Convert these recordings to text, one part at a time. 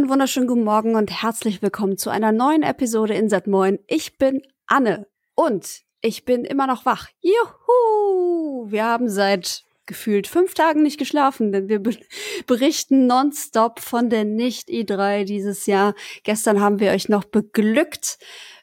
Einen wunderschönen guten Morgen und herzlich willkommen zu einer neuen Episode in Sat Moin. Ich bin Anne und ich bin immer noch wach. Juhu! Wir haben seit gefühlt fünf Tagen nicht geschlafen, denn wir be berichten nonstop von der Nicht-E3 dieses Jahr. Gestern haben wir euch noch beglückt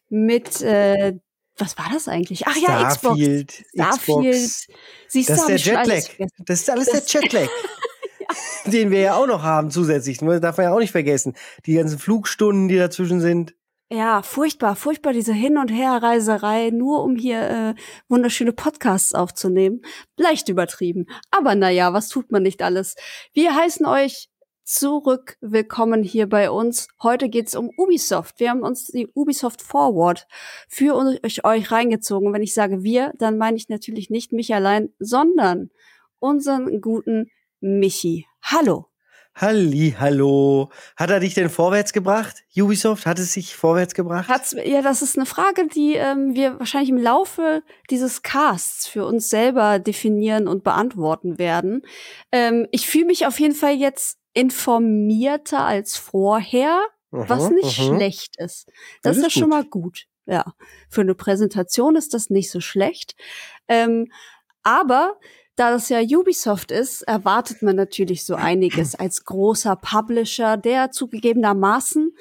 mit äh, was war das eigentlich? Ach ja, Starfield, Xbox. Starfield. Xbox. Siehst das ist der Jetlag. Das ist alles das der Jetlag. Den wir ja auch noch haben zusätzlich. Das darf man ja auch nicht vergessen. Die ganzen Flugstunden, die dazwischen sind. Ja, furchtbar, furchtbar diese Hin- und Herreiserei, nur um hier äh, wunderschöne Podcasts aufzunehmen. Leicht übertrieben. Aber naja, was tut man nicht alles? Wir heißen euch zurück willkommen hier bei uns. Heute geht's um Ubisoft. Wir haben uns die Ubisoft Forward für euch, euch reingezogen. Wenn ich sage wir, dann meine ich natürlich nicht mich allein, sondern unseren guten Michi. Hallo. Halli, hallo. Hat er dich denn vorwärts gebracht? Ubisoft hat es sich vorwärts gebracht? Hat's, ja, das ist eine Frage, die ähm, wir wahrscheinlich im Laufe dieses Casts für uns selber definieren und beantworten werden. Ähm, ich fühle mich auf jeden Fall jetzt informierter als vorher, aha, was nicht aha. schlecht ist. Das, das ist ja schon mal gut. Ja, für eine Präsentation ist das nicht so schlecht. Ähm, aber da das ja Ubisoft ist, erwartet man natürlich so einiges als großer Publisher, der zugegebenermaßen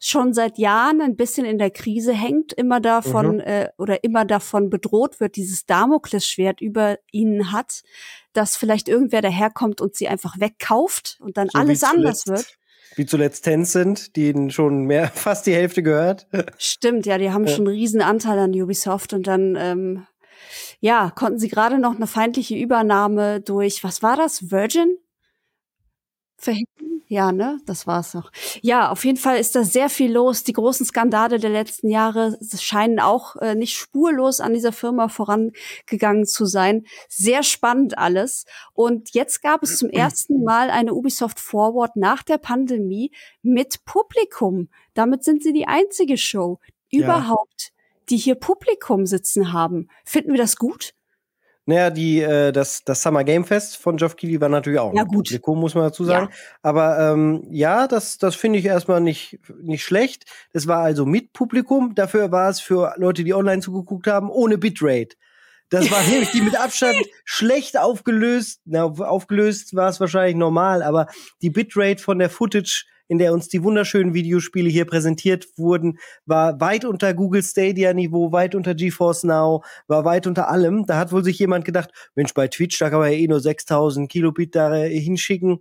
schon seit Jahren ein bisschen in der Krise hängt, immer davon mhm. äh, oder immer davon bedroht wird, dieses Damoklesschwert über ihnen hat, dass vielleicht irgendwer daherkommt und sie einfach wegkauft und dann so alles anders wird. Wie zuletzt Tencent, die ihnen schon mehr, fast die Hälfte gehört. Stimmt, ja, die haben ja. schon einen riesen Anteil an Ubisoft und dann ähm, ja, konnten sie gerade noch eine feindliche Übernahme durch, was war das, Virgin? Verhindern? Ja, ne? Das war's noch. Ja, auf jeden Fall ist da sehr viel los. Die großen Skandale der letzten Jahre scheinen auch äh, nicht spurlos an dieser Firma vorangegangen zu sein. Sehr spannend alles. Und jetzt gab es zum ersten Mal eine Ubisoft Forward nach der Pandemie mit Publikum. Damit sind sie die einzige Show ja. Die hier Publikum sitzen haben. Finden wir das gut? Naja, die, äh, das, das Summer Game Fest von Geoff Keighley war natürlich auch ja, gut. Publikum, muss man dazu sagen. Ja. Aber ähm, ja, das, das finde ich erstmal nicht, nicht schlecht. Das war also mit Publikum. Dafür war es für Leute, die online zugeguckt haben, ohne Bitrate. Das war wirklich die mit Abstand schlecht aufgelöst. Na, aufgelöst war es wahrscheinlich normal, aber die Bitrate von der Footage in der uns die wunderschönen Videospiele hier präsentiert wurden, war weit unter Google Stadia Niveau, weit unter GeForce Now, war weit unter allem. Da hat wohl sich jemand gedacht, Mensch, bei Twitch, da kann man ja eh nur 6000 Kilobit da hinschicken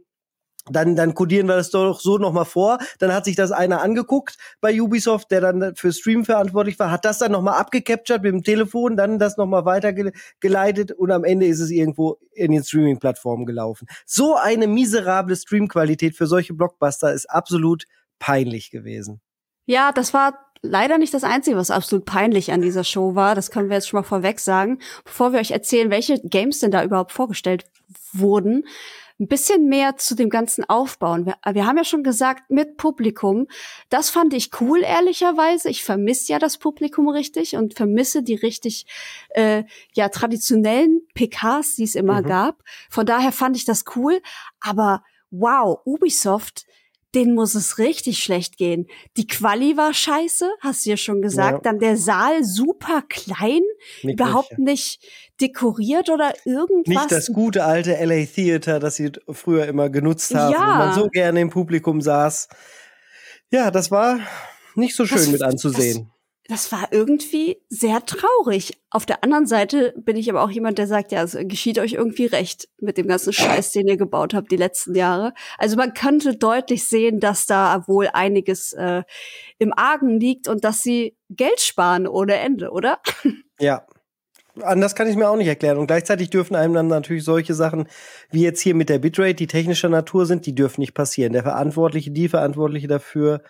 dann, dann codieren wir das doch so nochmal vor. Dann hat sich das einer angeguckt bei Ubisoft, der dann für Stream verantwortlich war, hat das dann nochmal abgecaptured mit dem Telefon, dann das nochmal weitergeleitet und am Ende ist es irgendwo in den Streaming-Plattformen gelaufen. So eine miserable Streamqualität für solche Blockbuster ist absolut peinlich gewesen. Ja, das war leider nicht das Einzige, was absolut peinlich an dieser Show war. Das können wir jetzt schon mal vorweg sagen. Bevor wir euch erzählen, welche Games denn da überhaupt vorgestellt wurden, ein bisschen mehr zu dem ganzen Aufbauen. Wir, wir, haben ja schon gesagt, mit Publikum. Das fand ich cool, ehrlicherweise. Ich vermisse ja das Publikum richtig und vermisse die richtig äh, ja traditionellen PKs, die es immer mhm. gab. Von daher fand ich das cool. Aber wow, Ubisoft den muss es richtig schlecht gehen. Die Quali war scheiße, hast du ja schon gesagt. Ja. Dann der Saal super klein, nicht überhaupt nicht, nicht dekoriert oder irgendwas. Nicht das gute alte LA Theater, das sie früher immer genutzt haben, ja. wo man so gerne im Publikum saß. Ja, das war nicht so schön das, mit anzusehen das war irgendwie sehr traurig. Auf der anderen Seite bin ich aber auch jemand, der sagt, ja, es geschieht euch irgendwie recht mit dem ganzen Scheiß, den ihr gebaut habt die letzten Jahre. Also man könnte deutlich sehen, dass da wohl einiges äh, im Argen liegt und dass sie Geld sparen ohne Ende, oder? Ja. Anders kann ich mir auch nicht erklären. Und gleichzeitig dürfen einem dann natürlich solche Sachen, wie jetzt hier mit der Bitrate, die technischer Natur sind, die dürfen nicht passieren. Der Verantwortliche, die Verantwortliche dafür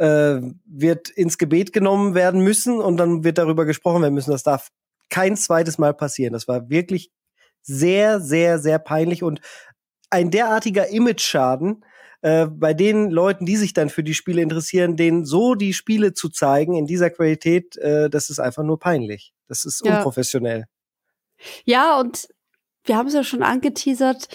äh, wird ins Gebet genommen werden müssen und dann wird darüber gesprochen werden müssen. Das darf kein zweites Mal passieren. Das war wirklich sehr, sehr, sehr peinlich und ein derartiger Image-Schaden äh, bei den Leuten, die sich dann für die Spiele interessieren, denen so die Spiele zu zeigen in dieser Qualität, äh, das ist einfach nur peinlich. Das ist ja. unprofessionell. Ja, und wir haben es ja schon angeteasert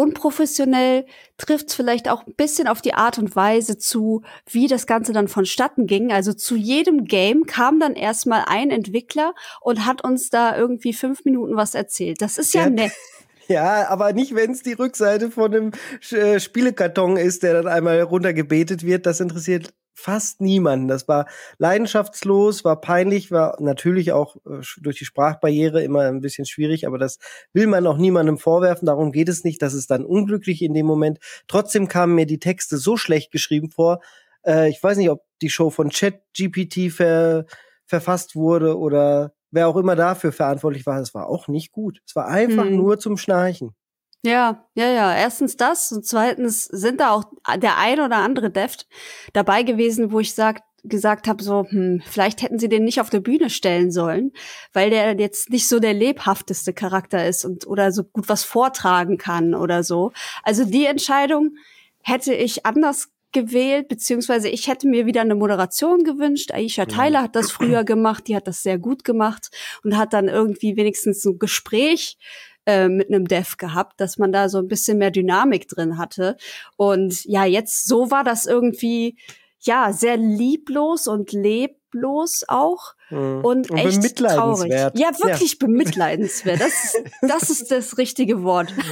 unprofessionell, trifft vielleicht auch ein bisschen auf die Art und Weise zu, wie das Ganze dann vonstatten ging. Also zu jedem Game kam dann erstmal ein Entwickler und hat uns da irgendwie fünf Minuten was erzählt. Das ist ja, ja nett. Ja, aber nicht, wenn es die Rückseite von einem äh, Spielekarton ist, der dann einmal runtergebetet wird. Das interessiert fast niemanden. Das war leidenschaftslos, war peinlich, war natürlich auch äh, durch die Sprachbarriere immer ein bisschen schwierig, aber das will man auch niemandem vorwerfen. Darum geht es nicht. Das ist dann unglücklich in dem Moment. Trotzdem kamen mir die Texte so schlecht geschrieben vor. Äh, ich weiß nicht, ob die Show von ChatGPT ver verfasst wurde oder wer auch immer dafür verantwortlich war. Es war auch nicht gut. Es war einfach hm. nur zum Schnarchen. Ja, ja, ja. Erstens das und zweitens sind da auch der ein oder andere Deft dabei gewesen, wo ich sag, gesagt habe, so, hm, vielleicht hätten sie den nicht auf der Bühne stellen sollen, weil der jetzt nicht so der lebhafteste Charakter ist und oder so gut was vortragen kann oder so. Also die Entscheidung hätte ich anders gewählt, beziehungsweise ich hätte mir wieder eine Moderation gewünscht. Aisha Tyler hat das früher gemacht, die hat das sehr gut gemacht und hat dann irgendwie wenigstens ein Gespräch äh, mit einem Dev gehabt, dass man da so ein bisschen mehr Dynamik drin hatte. Und ja, jetzt so war das irgendwie ja sehr lieblos und leblos auch mhm. und, und echt traurig. Ja, wirklich ja. bemitleidenswert. Das das ist das richtige Wort.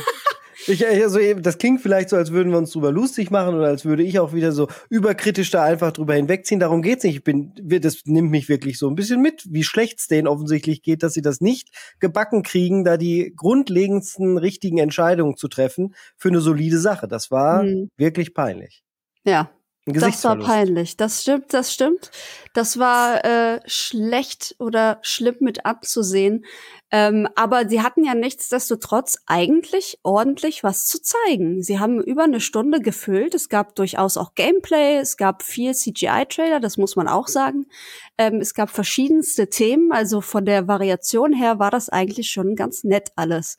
Ich, also, das klingt vielleicht so, als würden wir uns drüber lustig machen oder als würde ich auch wieder so überkritisch da einfach drüber hinwegziehen. Darum geht's nicht. Ich bin, das nimmt mich wirklich so ein bisschen mit, wie schlecht es denen offensichtlich geht, dass sie das nicht gebacken kriegen, da die grundlegendsten richtigen Entscheidungen zu treffen für eine solide Sache. Das war mhm. wirklich peinlich. Ja, das war peinlich. Das stimmt, das stimmt. Das war äh, schlecht oder schlimm mit anzusehen. Ähm, aber sie hatten ja nichtsdestotrotz eigentlich ordentlich was zu zeigen. Sie haben über eine Stunde gefüllt. Es gab durchaus auch Gameplay. Es gab viel CGI-Trailer, das muss man auch sagen. Ähm, es gab verschiedenste Themen. Also von der Variation her war das eigentlich schon ganz nett alles.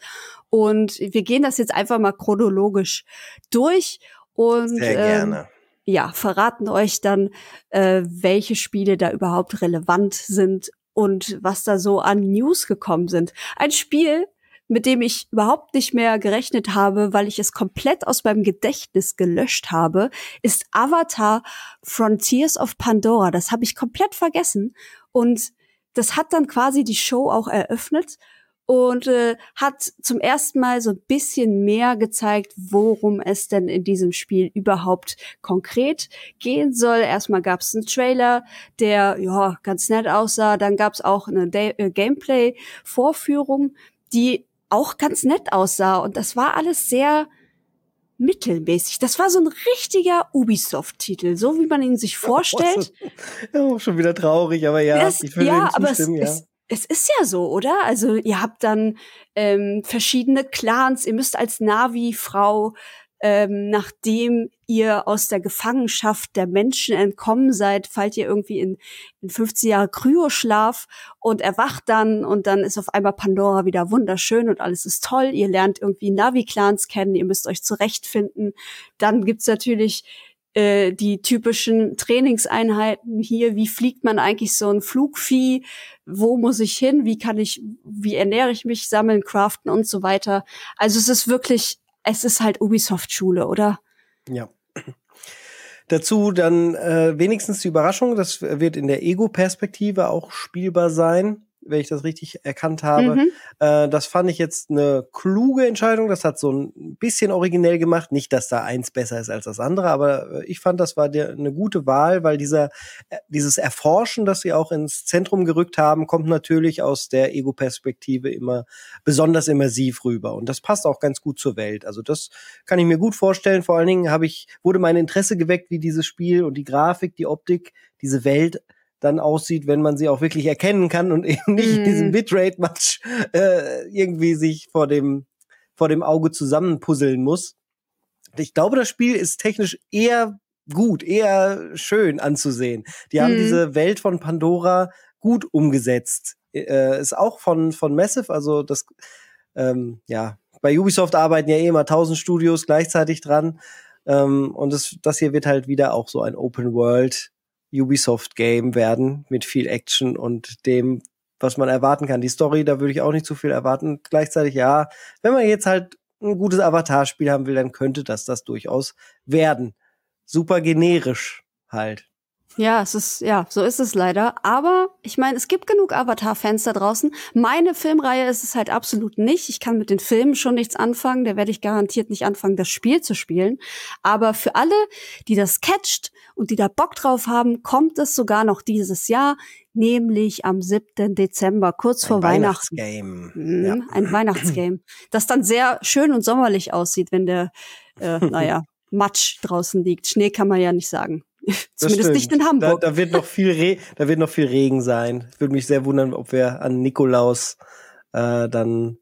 Und wir gehen das jetzt einfach mal chronologisch durch. Und, Sehr gerne. Ähm, ja, verraten euch dann, äh, welche Spiele da überhaupt relevant sind und was da so an News gekommen sind. Ein Spiel, mit dem ich überhaupt nicht mehr gerechnet habe, weil ich es komplett aus meinem Gedächtnis gelöscht habe, ist Avatar Frontiers of Pandora. Das habe ich komplett vergessen und das hat dann quasi die Show auch eröffnet und äh, hat zum ersten Mal so ein bisschen mehr gezeigt, worum es denn in diesem Spiel überhaupt konkret gehen soll. Erstmal gab es einen Trailer, der ja ganz nett aussah. Dann gab es auch eine äh, Gameplay-Vorführung, die auch ganz nett aussah. Und das war alles sehr mittelmäßig. Das war so ein richtiger Ubisoft-Titel, so wie man ihn sich vorstellt. Ja, auch schon wieder traurig, aber ja, das, ich ja, aber es, ja. es, es ist ja so, oder? Also ihr habt dann ähm, verschiedene Clans, ihr müsst als Navi-Frau, ähm, nachdem ihr aus der Gefangenschaft der Menschen entkommen seid, fallt ihr irgendwie in, in 15 Jahre Kryoschlaf und erwacht dann und dann ist auf einmal Pandora wieder wunderschön und alles ist toll. Ihr lernt irgendwie Navi-Clans kennen, ihr müsst euch zurechtfinden. Dann gibt's natürlich äh, die typischen Trainingseinheiten hier, wie fliegt man eigentlich so ein Flugvieh, wo muss ich hin, wie kann ich, wie ernähre ich mich, sammeln, craften und so weiter. Also es ist wirklich, es ist halt Ubisoft-Schule, oder? Ja. Dazu dann äh, wenigstens die Überraschung, das wird in der Ego-Perspektive auch spielbar sein wenn ich das richtig erkannt habe. Mhm. Äh, das fand ich jetzt eine kluge Entscheidung. Das hat so ein bisschen originell gemacht. Nicht, dass da eins besser ist als das andere, aber äh, ich fand, das war der, eine gute Wahl, weil dieser, äh, dieses Erforschen, das sie auch ins Zentrum gerückt haben, kommt natürlich aus der Ego-Perspektive immer besonders immersiv rüber. Und das passt auch ganz gut zur Welt. Also das kann ich mir gut vorstellen. Vor allen Dingen habe ich, wurde mein Interesse geweckt, wie dieses Spiel und die Grafik, die Optik, diese Welt dann aussieht, wenn man sie auch wirklich erkennen kann und eben nicht mm. diesen Bitrate-Match äh, irgendwie sich vor dem, vor dem Auge zusammenpuzzeln muss. Ich glaube, das Spiel ist technisch eher gut, eher schön anzusehen. Die mm. haben mhm. diese Welt von Pandora gut umgesetzt. Äh, ist auch von, von Massive, also das, ähm, ja, bei Ubisoft arbeiten ja eh immer tausend Studios gleichzeitig dran. Ähm, und das, das hier wird halt wieder auch so ein Open World Ubisoft-Game werden mit viel Action und dem, was man erwarten kann. Die Story, da würde ich auch nicht zu viel erwarten. Gleichzeitig ja, wenn man jetzt halt ein gutes Avatar-Spiel haben will, dann könnte das das durchaus werden. Super generisch halt. Ja, es ist, ja, so ist es leider. Aber ich meine, es gibt genug Avatar-Fans da draußen. Meine Filmreihe ist es halt absolut nicht. Ich kann mit den Filmen schon nichts anfangen. Da werde ich garantiert nicht anfangen, das Spiel zu spielen. Aber für alle, die das catcht und die da Bock drauf haben, kommt es sogar noch dieses Jahr, nämlich am 7. Dezember, kurz ein vor Weihnachten. Weihnachtsgame. Mhm, Ja. Ein Weihnachtsgame. Das dann sehr schön und sommerlich aussieht, wenn der, äh, naja, Matsch draußen liegt. Schnee kann man ja nicht sagen. Zumindest nicht in. Hamburg. Da, da wird noch viel Re da wird noch viel Regen sein. Würde mich sehr wundern, ob wir an Nikolaus äh, dann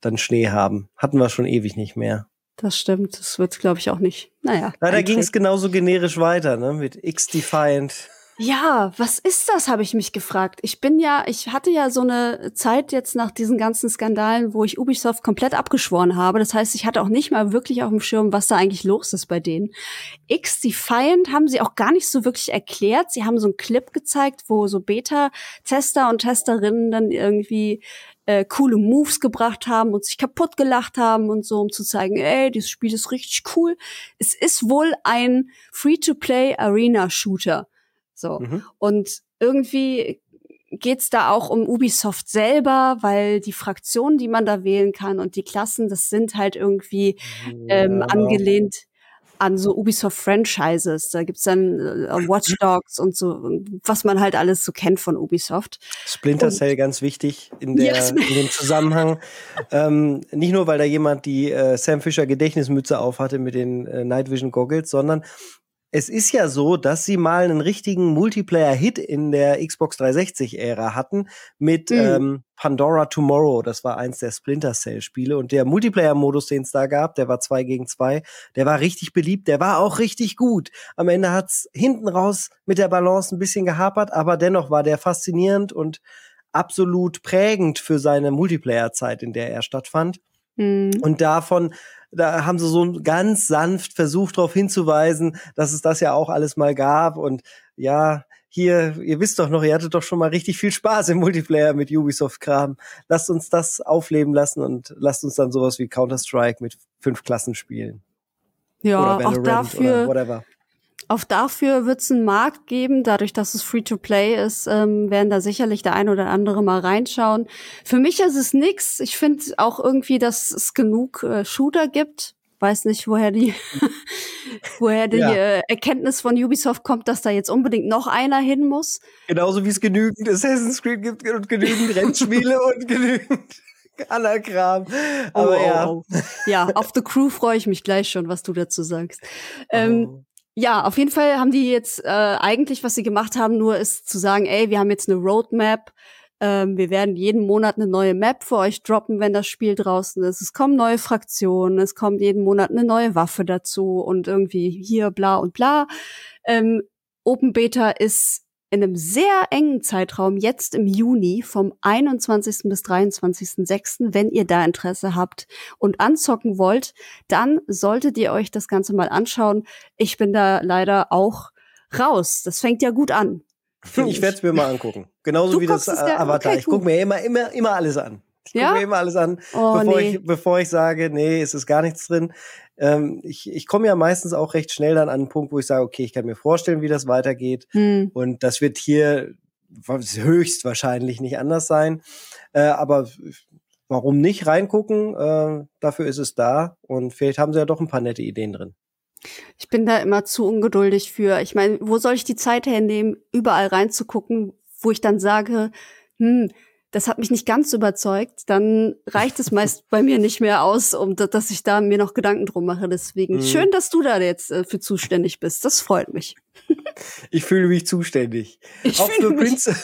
dann Schnee haben. Hatten wir schon ewig nicht mehr. Das stimmt. Das wird, glaube ich, auch nicht. Naja. Leider ging es genauso generisch weiter, ne? Mit X-Defiant. Ja, was ist das, habe ich mich gefragt. Ich bin ja, ich hatte ja so eine Zeit jetzt nach diesen ganzen Skandalen, wo ich Ubisoft komplett abgeschworen habe. Das heißt, ich hatte auch nicht mal wirklich auf dem Schirm, was da eigentlich los ist bei denen. X-Defiant haben sie auch gar nicht so wirklich erklärt. Sie haben so einen Clip gezeigt, wo so Beta-Tester und Testerinnen dann irgendwie äh, coole Moves gebracht haben und sich kaputt gelacht haben und so, um zu zeigen, ey, dieses Spiel ist richtig cool. Es ist wohl ein Free-to-Play-Arena-Shooter. So. Mhm. Und irgendwie geht's da auch um Ubisoft selber, weil die Fraktionen, die man da wählen kann und die Klassen, das sind halt irgendwie ähm, Ja. angelehnt an so Ubisoft-Franchises. Da gibt's dann äh, Watch Dogs und so, was man halt alles so kennt von Ubisoft. Splinter Und- Cell ganz wichtig in, der, Yes. in dem Zusammenhang. ähm, nicht nur, weil da jemand die äh, Sam Fisher Gedächtnismütze aufhatte mit den äh, Night Vision Goggles, sondern es ist ja so, dass sie mal einen richtigen Multiplayer-Hit in der Xbox 360-Ära hatten mit Mhm. ähm, Pandora Tomorrow. Das war eins der Splinter Cell-Spiele. Und der Multiplayer-Modus, den es da gab, der war zwei gegen zwei, der war richtig beliebt, der war auch richtig gut. Am Ende hat's hinten raus mit der Balance ein bisschen gehapert, aber dennoch war der faszinierend und absolut prägend für seine Multiplayer-Zeit, in der er stattfand. Hm. Und davon, da haben sie so ganz sanft versucht, darauf hinzuweisen, dass es das ja auch alles mal gab. Und ja, hier, ihr wisst doch noch, ihr hattet doch schon mal richtig viel Spaß im Multiplayer mit Ubisoft-Kram. Lasst uns das aufleben lassen und lasst uns dann sowas wie Counter-Strike mit fünf Klassen spielen. Ja, oder auch dafür, oder whatever. Auch dafür wird es einen Markt geben, dadurch, dass es Free-to-Play ist, ähm, werden da sicherlich der ein oder andere mal reinschauen. Für mich ist es nix. Ich finde auch irgendwie, dass es genug äh, Shooter gibt. Weiß nicht, woher die, woher die Ja. äh, Erkenntnis von Ubisoft kommt, dass da jetzt unbedingt noch einer hin muss. Genauso wie es genügend Assassin's Creed gibt und genügend Rennspiele und genügend anderer Kram. Aber Oh, oh, ja. oh. Ja, auf The Crew freue ich mich gleich schon, was du dazu sagst. Ähm, Oh. Ja, auf jeden Fall haben die jetzt äh, eigentlich, was sie gemacht haben, nur ist zu sagen, ey, wir haben jetzt eine Roadmap. Ähm, wir werden jeden Monat eine neue Map für euch droppen, wenn das Spiel draußen ist. Es kommen neue Fraktionen, es kommt jeden Monat eine neue Waffe dazu und irgendwie hier bla und bla. Ähm, Open Beta ist in einem sehr engen Zeitraum, jetzt im Juni, vom 21. bis 23.06., wenn ihr da Interesse habt und anzocken wollt, dann solltet ihr euch das Ganze mal anschauen. Ich bin da leider auch raus. Das fängt ja gut an. Ich werde es mir mal angucken. Genauso Du wie das äh, Avatar. okay, ich gucke mir immer, immer, immer alles an. Ich gucke Ja? mir immer alles an, Oh, bevor, nee. ich, bevor ich sage, nee, es ist gar nichts drin. Ähm, ich ich komme ja meistens auch recht schnell dann an einen Punkt, wo ich sage, okay, ich kann mir vorstellen, wie das weitergeht. Hm. Und das wird hier höchstwahrscheinlich nicht anders sein. Äh, aber warum nicht reingucken? Äh, dafür ist es da. Und vielleicht haben sie ja doch ein paar nette Ideen drin. Ich bin da immer zu ungeduldig für. Ich meine, wo soll ich die Zeit hernehmen, überall reinzugucken, wo ich dann sage, hm, das hat mich nicht ganz überzeugt, dann reicht es meist bei mir nicht mehr aus, um da- dass ich da mir noch Gedanken drum mache. Deswegen Mhm. schön, dass du da jetzt äh, für zuständig bist. Das freut mich. Ich fühle mich zuständig. Ich Auch für Prince,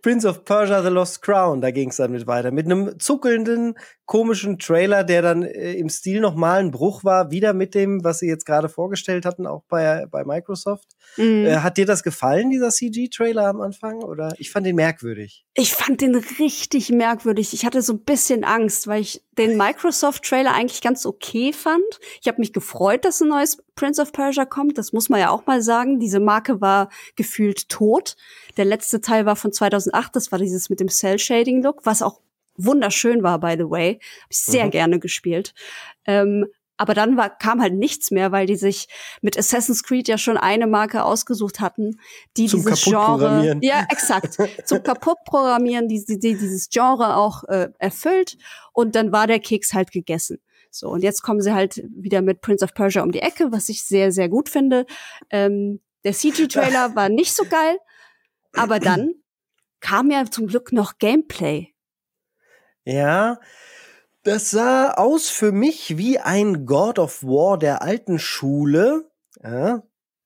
Prince of Persia The Lost Crown, da ging es dann mit weiter. Mit einem zuckelnden, komischen Trailer, der dann äh, im Stil nochmal ein Bruch war, wieder mit dem, was sie jetzt gerade vorgestellt hatten, auch bei, bei Microsoft. Mhm. Äh, hat dir das gefallen, dieser CG-Trailer am Anfang? Oder ich fand den merkwürdig. Ich fand den richtig merkwürdig. Ich hatte so ein bisschen Angst, weil ich den Microsoft-Trailer eigentlich ganz okay fand. Ich habe mich gefreut, dass ein neues Prince of Persia kommt. Das muss man ja auch mal sagen. Diese Marke war gefühlt tot. Der letzte Teil war von 2008. Das war dieses mit dem Cell-Shading-Look, was auch wunderschön war, by the way. Hab ich sehr mhm. gerne gespielt. Ähm, aber dann war, kam halt nichts mehr, weil die sich mit Assassin's Creed ja schon eine Marke ausgesucht hatten, die zum dieses Genre, ja exakt, zum kaputtprogrammieren, die, die, die dieses Genre auch äh, erfüllt. Und dann war der Keks halt gegessen. So und jetzt kommen sie halt wieder mit Prince of Persia um die Ecke, was ich sehr sehr gut finde. Ähm, der CG-Trailer war nicht so geil, aber dann kam ja zum Glück noch Gameplay. Ja, das sah aus für mich wie ein God of War der alten Schule, ja,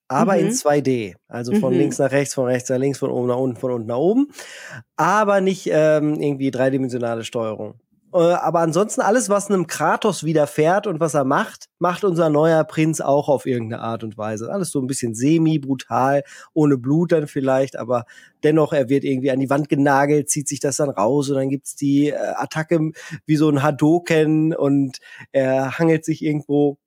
aber mhm. in 2D. Also von mhm. links nach rechts, von rechts nach links, von oben nach unten, von unten nach oben. Aber nicht ähm, irgendwie dreidimensionale Steuerung. Äh, aber ansonsten alles, was einem Kratos widerfährt und was er macht, macht unser neuer Prinz auch auf irgendeine Art und Weise. Alles so ein bisschen semi-brutal, ohne Blut dann vielleicht, aber dennoch, er wird irgendwie an die Wand genagelt, zieht sich das dann raus und dann gibt's die äh, Attacke wie so ein Hadoken und er hangelt sich irgendwo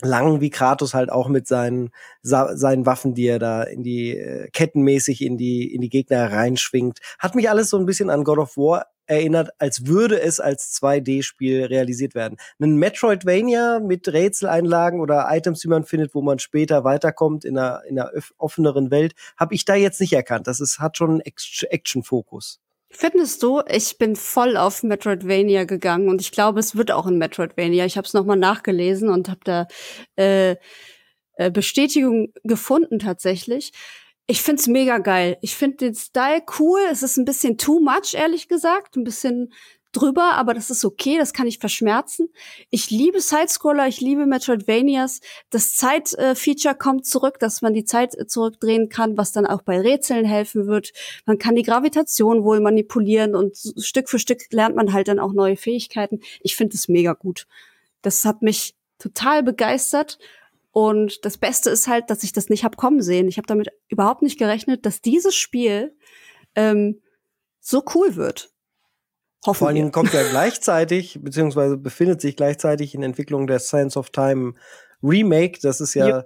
lang wie Kratos halt auch mit seinen seinen Waffen, die er da in die äh, kettenmäßig in die in die Gegner reinschwingt. Hat mich alles so ein bisschen an God of War erinnert, als würde es als 2D-Spiel realisiert werden. Ein Metroidvania mit Rätseleinlagen oder Items, die man findet, wo man später weiterkommt in einer, in einer offeneren Welt, habe ich da jetzt nicht erkannt. Das ist, hat schon einen Action-Fokus. Findest du, ich bin voll auf Metroidvania gegangen und ich glaube, es wird auch ein Metroidvania. Ich habe es nochmal nachgelesen und habe da äh, äh, Bestätigung gefunden tatsächlich. Ich find's mega geil. Ich find den Style cool. Es ist ein bisschen too much, ehrlich gesagt. Ein bisschen drüber, aber das ist okay, das kann ich verschmerzen. Ich liebe Sidescroller, ich liebe Metroidvanias. Das Zeitfeature kommt zurück, dass man die Zeit zurückdrehen kann, was dann auch bei Rätseln helfen wird. Man kann die Gravitation wohl manipulieren und Stück für Stück lernt man halt dann auch neue Fähigkeiten. Ich finde es mega gut. Das hat mich total begeistert und das Beste ist halt, dass ich das nicht hab kommen sehen. Ich habe damit überhaupt nicht gerechnet, dass dieses Spiel ähm, so cool wird. Hoffen Vor allen Dingen kommt ja gleichzeitig, beziehungsweise befindet sich gleichzeitig in Entwicklung der Sense of Time Remake. Das ist ja, ja.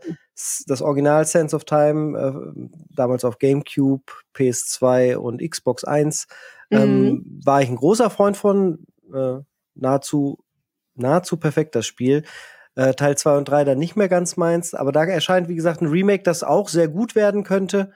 das Original Sense of Time, äh, damals auf GameCube, PS2 und Xbox 1. Ähm, mhm. Ähm, war ich ein großer Freund von. Äh, nahezu, nahezu perfekt das Spiel. Äh, Teil 2 und 3 dann nicht mehr ganz meins. Aber da erscheint, wie gesagt, ein Remake, das auch sehr gut werden könnte.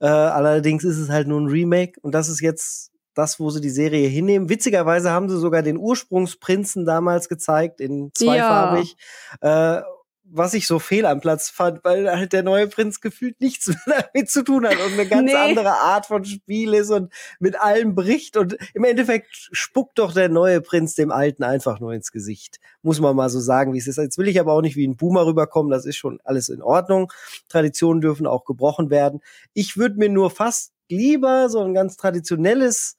Äh, allerdings ist es halt nur ein Remake und das ist jetzt das, wo sie die Serie hinnehmen. Witzigerweise haben sie sogar den Ursprungsprinzen damals gezeigt in zweifarbig. Ja. Äh, was ich so fehl am Platz fand, weil halt der neue Prinz gefühlt nichts mehr damit zu tun hat und eine ganz nee. andere Art von Spiel ist und mit allem bricht und im Endeffekt spuckt doch der neue Prinz dem alten einfach nur ins Gesicht. Muss man mal so sagen, wie es ist. Jetzt will ich aber auch nicht wie ein Boomer rüberkommen, das ist schon alles in Ordnung. Traditionen dürfen auch gebrochen werden. Ich würde mir nur fast lieber so ein ganz traditionelles,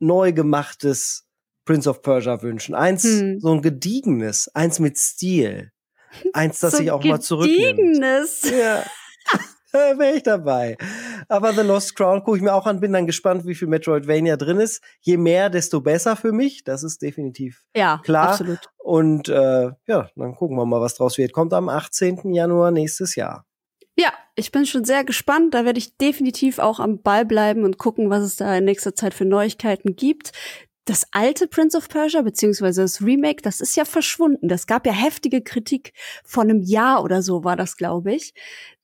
neu gemachtes Prince of Persia wünschen. Eins, hm. so ein gediegenes, eins mit Stil Eins, das so sich auch mal zurücknimmt. Ja. Wäre ich dabei. Aber The Lost Crown gucke ich mir auch an, bin dann gespannt, wie viel Metroidvania drin ist. Je mehr, desto besser für mich. Das ist definitiv ja, klar. Absolut. Und äh, ja, dann gucken wir mal, was draus wird. Kommt am 18. Januar nächstes Jahr. Ja, ich bin schon sehr gespannt. Da werde ich definitiv auch am Ball bleiben und gucken, was es da in nächster Zeit für Neuigkeiten gibt das alte Prince of Persia, beziehungsweise das Remake, das ist ja verschwunden. Das gab ja heftige Kritik. Vor einem Jahr oder so war das, glaube ich.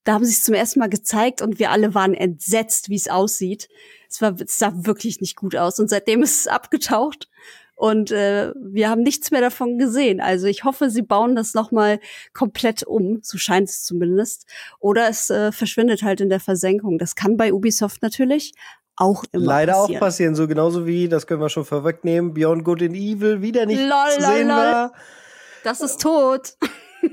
Da haben sie es zum ersten Mal gezeigt und wir alle waren entsetzt, wie es aussieht. Es, sah wirklich nicht gut aus und seitdem ist es abgetaucht und äh, wir haben nichts mehr davon gesehen. Also ich hoffe, sie bauen das noch mal komplett um, so scheint es zumindest, oder es äh, verschwindet halt in der Versenkung. Das kann bei Ubisoft natürlich, auch immer Leider passieren. auch passieren, so genauso wie, das können wir schon vorwegnehmen, Beyond Good and Evil wieder nicht lol, zu sehen lol, war. Das ist tot.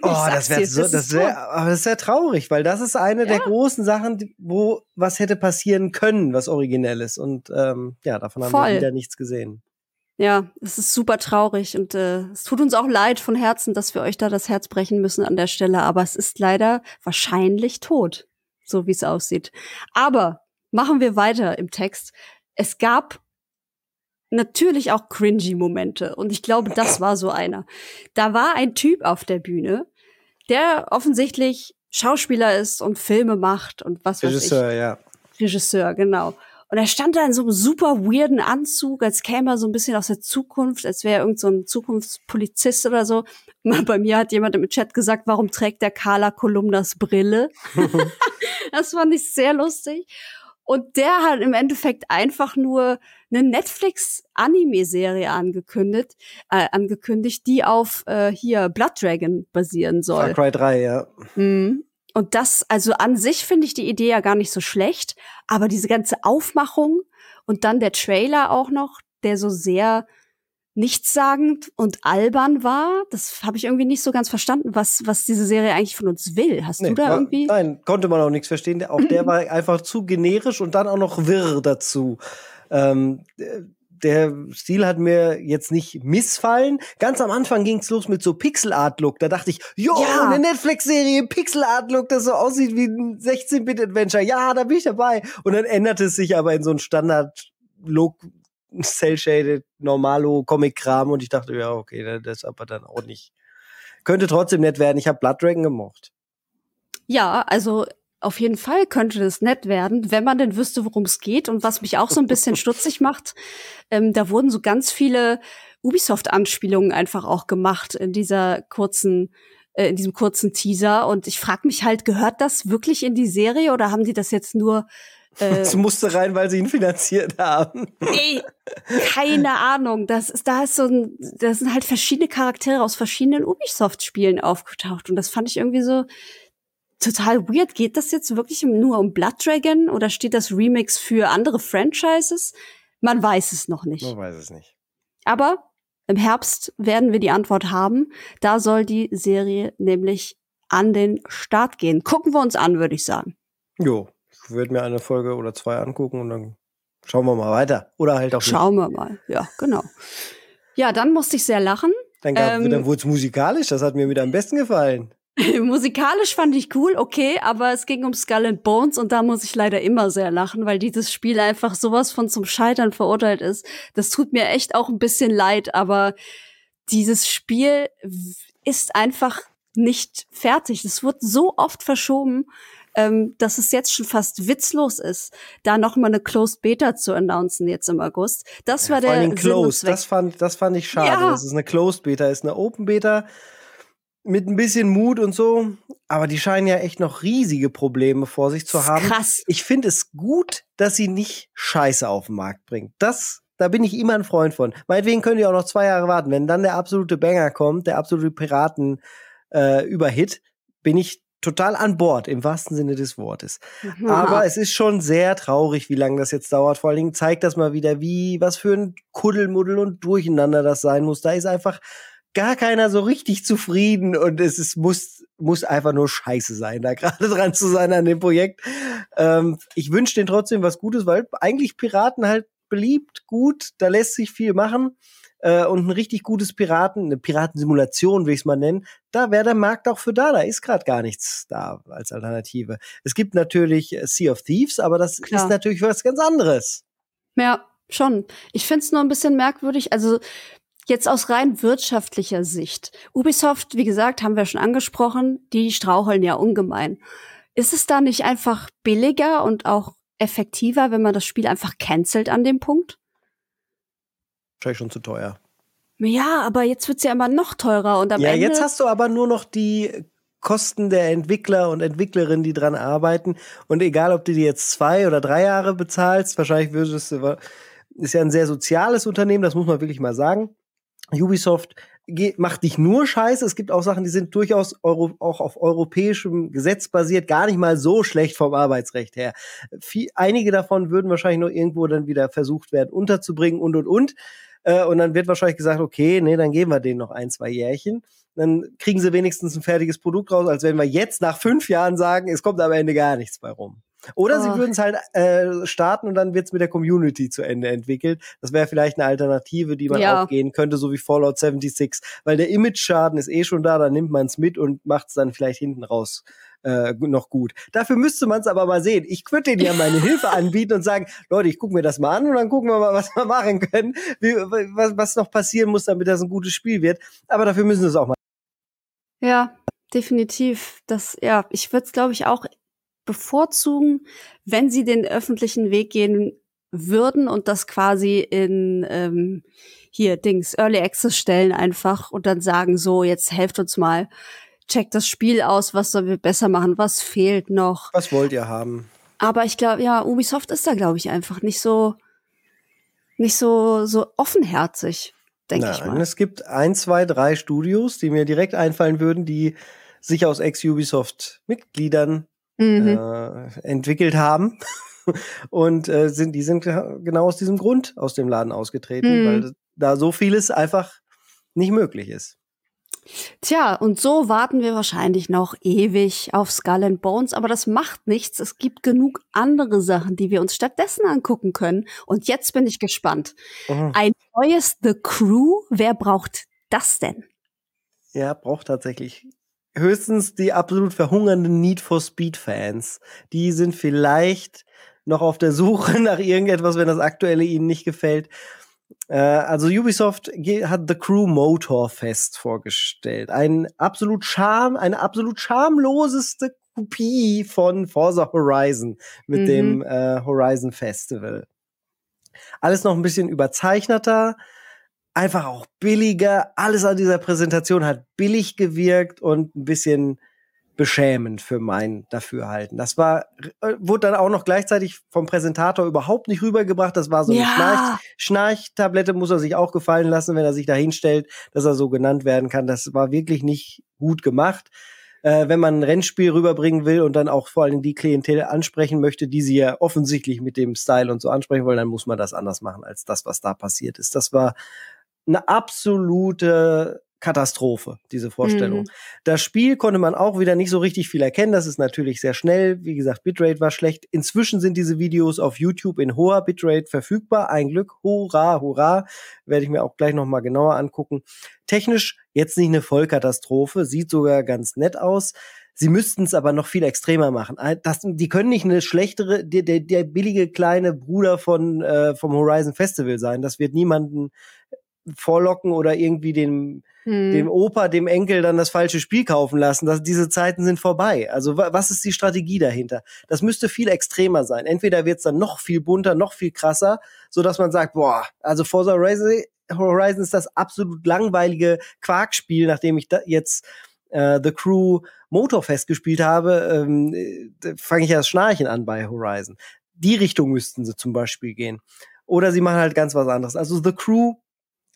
Oh, das wäre so, das wäre, aber das wäre traurig, weil das ist eine ja. der großen Sachen, wo was hätte passieren können, was originelles. Und ähm, ja, davon haben Voll. wir wieder nichts gesehen. Ja, es ist super traurig und äh, es tut uns auch leid von Herzen, dass wir euch da das Herz brechen müssen an der Stelle, aber es ist leider wahrscheinlich tot, so wie es aussieht. Aber machen wir weiter im Text. Es gab natürlich auch cringy Momente und ich glaube, das war so einer. Da war ein Typ auf der Bühne, der offensichtlich Schauspieler ist und Filme macht und was weiß Regisseur, ich. ja. Regisseur, genau. Und er stand da in so einem super weirden Anzug, als käme er so ein bisschen aus der Zukunft, als wäre er irgend so ein Zukunftspolizist oder so. Mal bei mir hat jemand im Chat gesagt, warum trägt der Carla Kolumnas Brille? das fand ich sehr lustig. Und der hat im Endeffekt einfach nur eine Netflix-Anime-Serie angekündigt, äh, angekündigt, die auf äh, hier Blood Dragon basieren soll. Far Cry 3, ja. Mhm. Und das, also an sich finde ich die Idee ja gar nicht so schlecht, aber diese ganze Aufmachung und dann der Trailer auch noch, der so sehr nichtssagend und albern war, das habe ich irgendwie nicht so ganz verstanden, was, was diese Serie eigentlich von uns will. Hast nee, du da war, irgendwie? Nein, konnte man auch nichts verstehen. Auch der war einfach zu generisch und dann auch noch wirr dazu. Ähm, der Stil hat mir jetzt nicht missfallen. Ganz am Anfang ging's los mit so Pixel-Art-Look. Da dachte ich, jo, ja. eine Netflix-Serie, Pixel-Art-Look, das so aussieht wie ein 16-Bit-Adventure. Ja, da bin ich dabei. Und dann änderte es sich aber in so ein Standard-Look, Cell-Shaded, Normalo, Comic-Kram. Und ich dachte, ja, okay, das ist aber dann auch nicht. Könnte trotzdem nett werden. Ich habe Blood Dragon gemocht. Ja, also auf jeden Fall könnte das nett werden, wenn man denn wüsste, worum es geht. Und was mich auch so ein bisschen stutzig macht, ähm, da wurden so ganz viele Ubisoft-Anspielungen einfach auch gemacht in dieser kurzen äh, in diesem kurzen Teaser und ich frage mich halt, gehört das wirklich in die Serie oder haben die das jetzt nur äh, das musste rein, weil sie ihn finanziert haben. Ey, keine Ahnung. Das ist, da ist so ein, da sind halt verschiedene Charaktere aus verschiedenen Ubisoft-Spielen aufgetaucht. Und das fand ich irgendwie so, total weird. Geht das jetzt wirklich nur um Blood Dragon oder steht das Remix für andere Franchises? Man weiß es noch nicht. Man weiß es nicht. Aber im Herbst werden wir die Antwort haben. Da soll die Serie nämlich an den Start gehen. Gucken wir uns an, würde ich sagen. Jo, ich würde mir eine Folge oder zwei angucken und dann schauen wir mal weiter. Oder halt auch Schauen nicht. wir mal, ja, genau. Ja, dann musste ich sehr lachen. Dann, ähm, dann wurde es musikalisch, das hat mir mit am besten gefallen. Musikalisch fand ich cool, okay, aber es ging um Skull and Bones und da muss ich leider immer sehr lachen, weil dieses Spiel einfach sowas von zum Scheitern verurteilt ist. Das tut mir echt auch ein bisschen leid, aber dieses Spiel ist einfach nicht fertig. Es wird so oft verschoben, ähm, dass es jetzt schon fast witzlos ist, da noch mal eine Closed Beta zu announcen jetzt im August. Das war ja, der Closed. Das fand, das fand ich schade. Ja. Das ist eine Closed Beta, ist eine Open Beta mit ein bisschen Mut und so, aber die scheinen ja echt noch riesige Probleme vor sich zu haben. Krass. Ich finde es gut, dass sie nicht Scheiße auf den Markt bringt. Das, da bin ich immer ein Freund von. Meinetwegen können die auch noch zwei Jahre warten. Wenn dann der absolute Banger kommt, der absolute Piraten äh, Überhit, bin ich total an Bord, im wahrsten Sinne des Wortes. Mhm. Aber es ist schon sehr traurig, wie lange das jetzt dauert. Vor allen Dingen zeigt das mal wieder, wie, was für ein Kuddelmuddel und Durcheinander das sein muss. Da ist einfach gar keiner so richtig zufrieden und es ist, muss, muss einfach nur scheiße sein, da gerade dran zu sein an dem Projekt. Ähm, ich wünsche denen trotzdem was Gutes, weil eigentlich Piraten halt beliebt, gut, da lässt sich viel machen. Äh, und ein richtig gutes Piraten, eine Piratensimulation, will ich es mal nennen, da wäre der Markt auch für da. Da ist gerade gar nichts da als Alternative. Es gibt natürlich Sea of Thieves, aber das Klar. ist natürlich was ganz anderes. Ja, schon. Ich finde es nur ein bisschen merkwürdig. Also Jetzt aus rein wirtschaftlicher Sicht. Ubisoft, wie gesagt, haben wir schon angesprochen, die straucheln ja ungemein. Ist es da nicht einfach billiger und auch effektiver, wenn man das Spiel einfach cancelt an dem Punkt? Wahrscheinlich schon zu teuer. Ja, aber jetzt wird's ja immer noch teurer und am ja, Ende. Ja, jetzt hast du aber nur noch die Kosten der Entwickler und Entwicklerinnen, die dran arbeiten. Und egal, ob du die jetzt zwei oder drei Jahre bezahlst, wahrscheinlich würdest du, ist ja ein sehr soziales Unternehmen, das muss man wirklich mal sagen. Ubisoft macht nicht nur Scheiße, es gibt auch Sachen, die sind durchaus Euro, auch auf europäischem Gesetz basiert, gar nicht mal so schlecht vom Arbeitsrecht her. Viel, einige davon würden wahrscheinlich noch irgendwo dann wieder versucht werden unterzubringen und und und. Äh, und dann wird wahrscheinlich gesagt, okay, nee, dann geben wir denen noch ein, zwei Jährchen. Dann kriegen sie wenigstens ein fertiges Produkt raus, als wenn wir jetzt nach fünf Jahren sagen, es kommt am Ende gar nichts bei rum. Oder oh. sie würden es halt äh, starten und dann wird es mit der Community zu Ende entwickelt. Das wäre vielleicht eine Alternative, die man ja. aufgehen könnte, so wie Fallout 76. Weil der Image-Schaden ist eh schon da, dann nimmt man es mit und macht es dann vielleicht hinten raus äh, noch gut. Dafür müsste man es aber mal sehen. Ich würde denen ja meine Hilfe anbieten und sagen, Leute, ich gucke mir das mal an und dann gucken wir mal, was wir machen können, wie, was, was noch passieren muss, damit das ein gutes Spiel wird. Aber dafür müssen wir es auch mal. Ja, definitiv. Das, ja, ich würde es, glaube ich, auch bevorzugen, wenn sie den öffentlichen Weg gehen würden und das quasi in ähm, hier Dings Early Access stellen einfach und dann sagen so, jetzt helft uns mal, checkt das Spiel aus, was sollen wir besser machen, was fehlt noch. Was wollt ihr haben? Aber ich glaube, ja, Ubisoft ist da glaube ich einfach nicht so nicht so so offenherzig, denke ich mal. Es gibt ein, zwei, drei Studios, die mir direkt einfallen würden, die sich aus Ex-Ubisoft-Mitgliedern mhm. äh, entwickelt haben. Und äh, sind, die sind genau aus diesem Grund aus dem Laden ausgetreten, mhm. weil da so vieles einfach nicht möglich ist. Tja, und so warten wir wahrscheinlich noch ewig auf Skull and Bones, aber das macht nichts. Es gibt genug andere Sachen, die wir uns stattdessen angucken können. Und jetzt bin ich gespannt. Mhm. Ein neues The Crew, wer braucht das denn? Ja, braucht tatsächlich höchstens die absolut verhungernden Need for Speed Fans. Die sind vielleicht noch auf der Suche nach irgendetwas, wenn das aktuelle ihnen nicht gefällt. Äh, also Ubisoft hat The Crew Motor Fest vorgestellt. Ein absolut Charme, eine absolut schamloseste Kopie von Forza Horizon mit mhm. dem äh, Horizon Festival. Alles noch ein bisschen überzeichneter, einfach auch billiger. Alles an dieser Präsentation hat billig gewirkt und ein bisschen beschämend für mein Dafürhalten. Das war, äh, wurde dann auch noch gleichzeitig vom Präsentator überhaupt nicht rübergebracht. Das war so eine ja. Schnarch, Schnarchtablette, muss er sich auch gefallen lassen, wenn er sich da hinstellt, dass er so genannt werden kann. Das war wirklich nicht gut gemacht. Äh, wenn man ein Rennspiel rüberbringen will und dann auch vor allem die Klientel ansprechen möchte, die sie ja offensichtlich mit dem Style und so ansprechen wollen, dann muss man das anders machen als das, was da passiert ist. Das war eine absolute Katastrophe, diese Vorstellung. Mhm. Das Spiel konnte man auch wieder nicht so richtig viel erkennen. Das ist natürlich sehr schnell. Wie gesagt, Bitrate war schlecht. Inzwischen sind diese Videos auf YouTube in hoher Bitrate verfügbar. Ein Glück. Hurra, hurra. Werde ich mir auch gleich nochmal genauer angucken. Technisch jetzt nicht eine Vollkatastrophe. Sieht sogar ganz nett aus. Sie müssten es aber noch viel extremer machen. Das, die können nicht eine schlechtere, der, der, der billige kleine Bruder von äh, vom Horizon Festival sein. Das wird niemanden vorlocken oder irgendwie dem, hm. dem Opa, dem Enkel dann das falsche Spiel kaufen lassen. Das, diese Zeiten sind vorbei. Also was ist die Strategie dahinter? Das müsste viel extremer sein. Entweder wird es dann noch viel bunter, noch viel krasser, so dass man sagt, boah, also Forza Horizon ist das absolut langweilige Quarkspiel, nachdem ich da jetzt äh, The Crew Motorfest gespielt habe, ähm, fange ich ja das Schnarchen an bei Horizon. Die Richtung müssten sie zum Beispiel gehen. Oder sie machen halt ganz was anderes. Also The Crew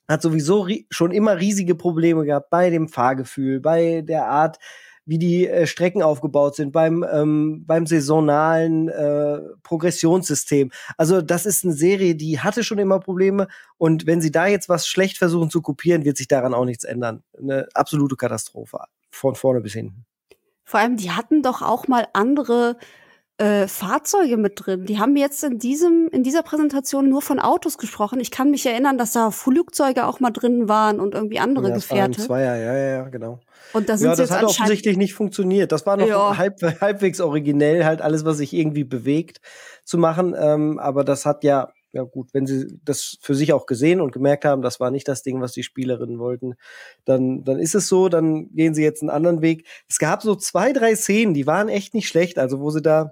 hat sowieso schon immer riesige Probleme gehabt bei dem Fahrgefühl, bei der Art, wie die äh, Strecken aufgebaut sind, beim, ähm, beim saisonalen äh, Progressionssystem. Also das ist eine Serie, die hatte schon immer Probleme und wenn sie da jetzt was schlecht versuchen zu kopieren, wird sich daran auch nichts ändern. Eine absolute Katastrophe, von vorne bis hinten. Vor allem, die hatten doch auch mal andere äh, Fahrzeuge mit drin. Die haben jetzt in diesem in dieser Präsentation nur von Autos gesprochen. Ich kann mich erinnern, dass da Flugzeuge auch mal drin waren und irgendwie andere ja, Gefährte. Zweier, ja, ja, ja, genau. Und da sind ja, das hat offensichtlich nicht funktioniert. Das war noch ja. halb, halbwegs originell, halt alles, was sich irgendwie bewegt, zu machen. Ähm, aber das hat ja, ja gut, wenn sie das für sich auch gesehen und gemerkt haben, das war nicht das Ding, was die Spielerinnen wollten, dann, dann ist es so, dann gehen sie jetzt einen anderen Weg. Es gab so zwei, drei Szenen, die waren echt nicht schlecht, also wo sie da das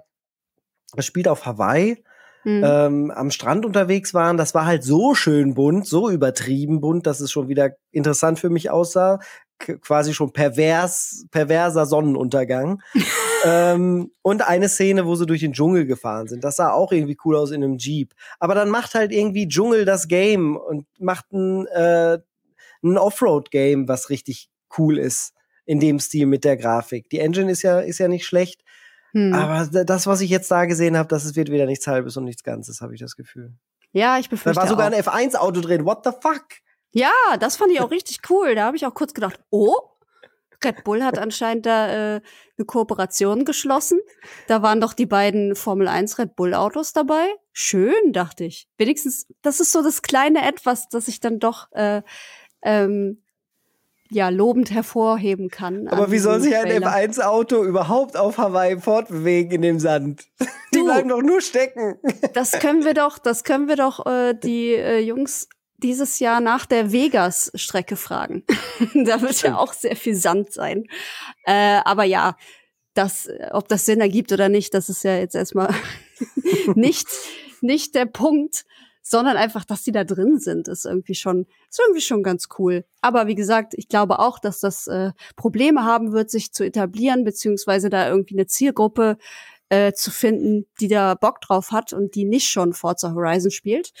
spielt auf Hawaii, mhm. ähm, am Strand unterwegs waren. Das war halt so schön bunt, so übertrieben bunt, dass es schon wieder interessant für mich aussah. K quasi schon pervers, perverser Sonnenuntergang. ähm, und eine Szene, wo sie durch den Dschungel gefahren sind. Das sah auch irgendwie cool aus in einem Jeep. Aber dann macht halt irgendwie Dschungel das Game und macht ein, äh, ein Offroad-Game, was richtig cool ist in dem Stil mit der Grafik. Die Engine ist ja, ist ja nicht schlecht. Hm. Aber das, was ich jetzt da gesehen habe, das wird wieder nichts Halbes und nichts Ganzes, habe ich das Gefühl. Ja, ich befürchte. Da war sogar auch. ein F1-Auto drin. What the fuck? Ja, das fand ich auch richtig cool. Da habe ich auch kurz gedacht, oh, Red Bull hat anscheinend da äh, eine Kooperation geschlossen. Da waren doch die beiden Formel 1 Red Bull Autos dabei. Schön, dachte ich. Wenigstens, das ist so das kleine Etwas, das ich dann doch äh, ähm, ja lobend hervorheben kann. Aber wie soll sich ein M1-Auto überhaupt auf Hawaii fortbewegen in dem Sand? Die du, bleiben doch nur stecken. Das können wir doch, das können wir doch äh, die äh, Jungs dieses Jahr nach der Vegas-Strecke fragen. da wird ja auch sehr viel Sand sein. Äh, aber ja, das, ob das Sinn ergibt oder nicht, das ist ja jetzt erstmal nicht, nicht der Punkt, sondern einfach, dass die da drin sind, ist irgendwie schon, ist irgendwie schon ganz cool. Aber wie gesagt, ich glaube auch, dass das äh, Probleme haben wird, sich zu etablieren, beziehungsweise da irgendwie eine Zielgruppe äh, zu finden, die da Bock drauf hat und die nicht schon Forza Horizon spielt.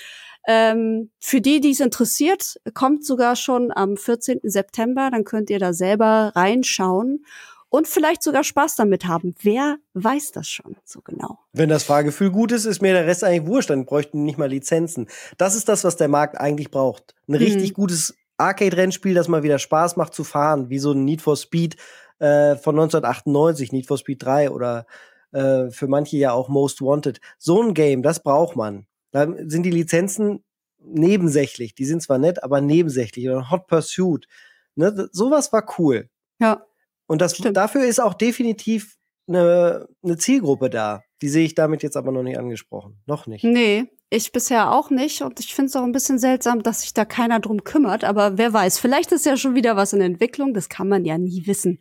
Ähm, für die, die es interessiert, kommt sogar schon am 14. September. Dann könnt ihr da selber reinschauen und vielleicht sogar Spaß damit haben. Wer weiß das schon so genau? Wenn das Fahrgefühl gut ist, ist mir der Rest eigentlich wurscht, dann bräuchten nicht mal Lizenzen. Das ist das, was der Markt eigentlich braucht. Ein mhm. richtig gutes Arcade-Rennspiel, das mal wieder Spaß macht zu fahren, wie so ein Need for Speed äh, von 1998, Need for Speed 3 oder äh, für manche ja auch Most Wanted. So ein Game, das braucht man. Da sind die Lizenzen nebensächlich. Die sind zwar nett, aber nebensächlich. Oder Hot Pursuit. Ne, sowas war cool. Ja. Und das, dafür ist auch definitiv eine, eine Zielgruppe da. Die sehe ich damit jetzt aber noch nicht angesprochen. Noch nicht. Nee, ich bisher auch nicht. Und ich finde es auch ein bisschen seltsam, dass sich da keiner drum kümmert. Aber wer weiß, vielleicht ist ja schon wieder was in Entwicklung. Das kann man ja nie wissen.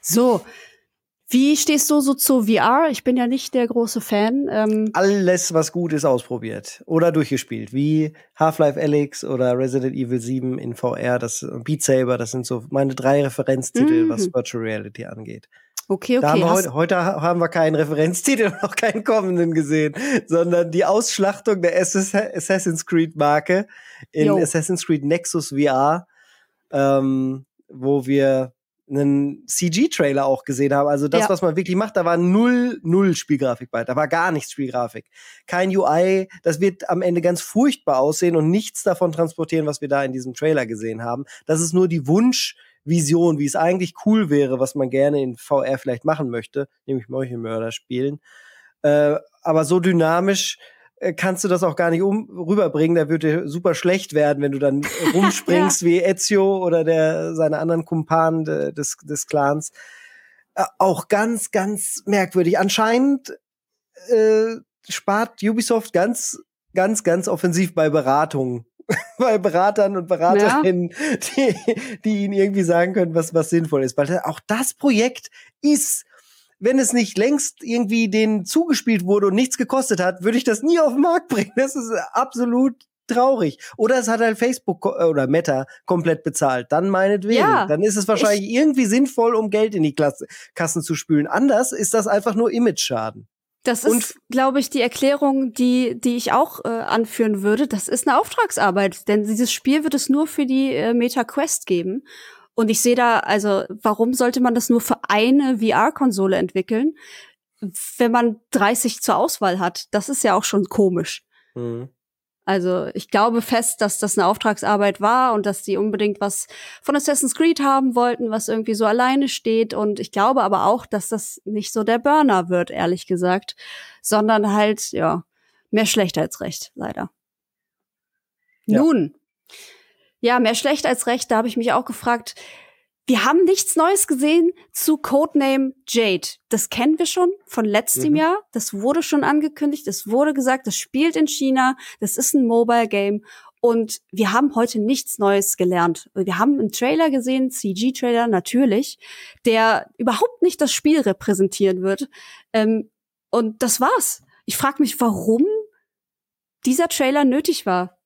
So, wie stehst du so zu VR? Ich bin ja nicht der große Fan. Ähm Alles, was gut ist, ausprobiert oder durchgespielt. Wie Half-Life Alyx oder Resident Evil 7 in VR, das Beat Saber, das sind so meine drei Referenztitel, mhm. was Virtual Reality angeht. Okay, okay. Haben heute, heute, haben wir keinen Referenztitel, noch keinen kommenden gesehen, sondern die Ausschlachtung der Assassin's Creed Marke in Yo. Assassin's Creed Nexus VR, ähm, wo wir einen CG-Trailer auch gesehen habe. Also das, ja. was man wirklich macht, da war null, null Spielgrafik bei. Da war gar nichts Spielgrafik. Kein UI. Das wird am Ende ganz furchtbar aussehen und nichts davon transportieren, was wir da in diesem Trailer gesehen haben. Das ist nur die Wunschvision, wie es eigentlich cool wäre, was man gerne in VR vielleicht machen möchte, nämlich Meuchelmörder spielen. Äh, aber so dynamisch kannst du das auch gar nicht um rüberbringen. Der würde super schlecht werden, wenn du dann rumspringst ja. wie Ezio oder der seine anderen Kumpanen des, des Clans. Äh, auch ganz, ganz merkwürdig. Anscheinend äh, spart Ubisoft ganz, ganz, ganz offensiv bei Beratungen. bei Beratern und Beraterinnen, ja. die, die ihnen irgendwie sagen können, was, was sinnvoll ist. Weil auch das Projekt ist wenn es nicht längst irgendwie denen zugespielt wurde und nichts gekostet hat, würde ich das nie auf den Markt bringen. Das ist absolut traurig. Oder es hat halt Facebook äh, oder Meta komplett bezahlt. Dann meinetwegen. Ja, dann ist es wahrscheinlich irgendwie sinnvoll, um Geld in die Klasse, Kassen zu spülen. Anders ist das einfach nur Image-Schaden. Das ist, glaube ich, die Erklärung, die, die ich auch äh, anführen würde. Das ist eine Auftragsarbeit, denn dieses Spiel wird es nur für die äh, Meta Quest geben. Und ich sehe da, also, warum sollte man das nur für eine VR-Konsole entwickeln, wenn man 30 zur Auswahl hat? Das ist ja auch schon komisch. Mhm. Also ich glaube fest, dass das eine Auftragsarbeit war und dass die unbedingt was von Assassin's Creed haben wollten, was irgendwie so alleine steht. Und ich glaube aber auch, dass das nicht so der Burner wird, ehrlich gesagt, sondern halt, ja, mehr schlecht als recht, leider. Ja. Nun, ja, mehr schlecht als recht, da habe ich mich auch gefragt, wir haben nichts Neues gesehen zu Codename Jade. Das kennen wir schon von letztem mhm. Jahr. Das wurde schon angekündigt. Es wurde gesagt, das spielt in China. Das ist ein Mobile Game. Und wir haben heute nichts Neues gelernt. Wir haben einen Trailer gesehen, CG-Trailer natürlich, der überhaupt nicht das Spiel repräsentieren wird. Ähm, und das war's. Ich frage mich, warum dieser Trailer nötig war.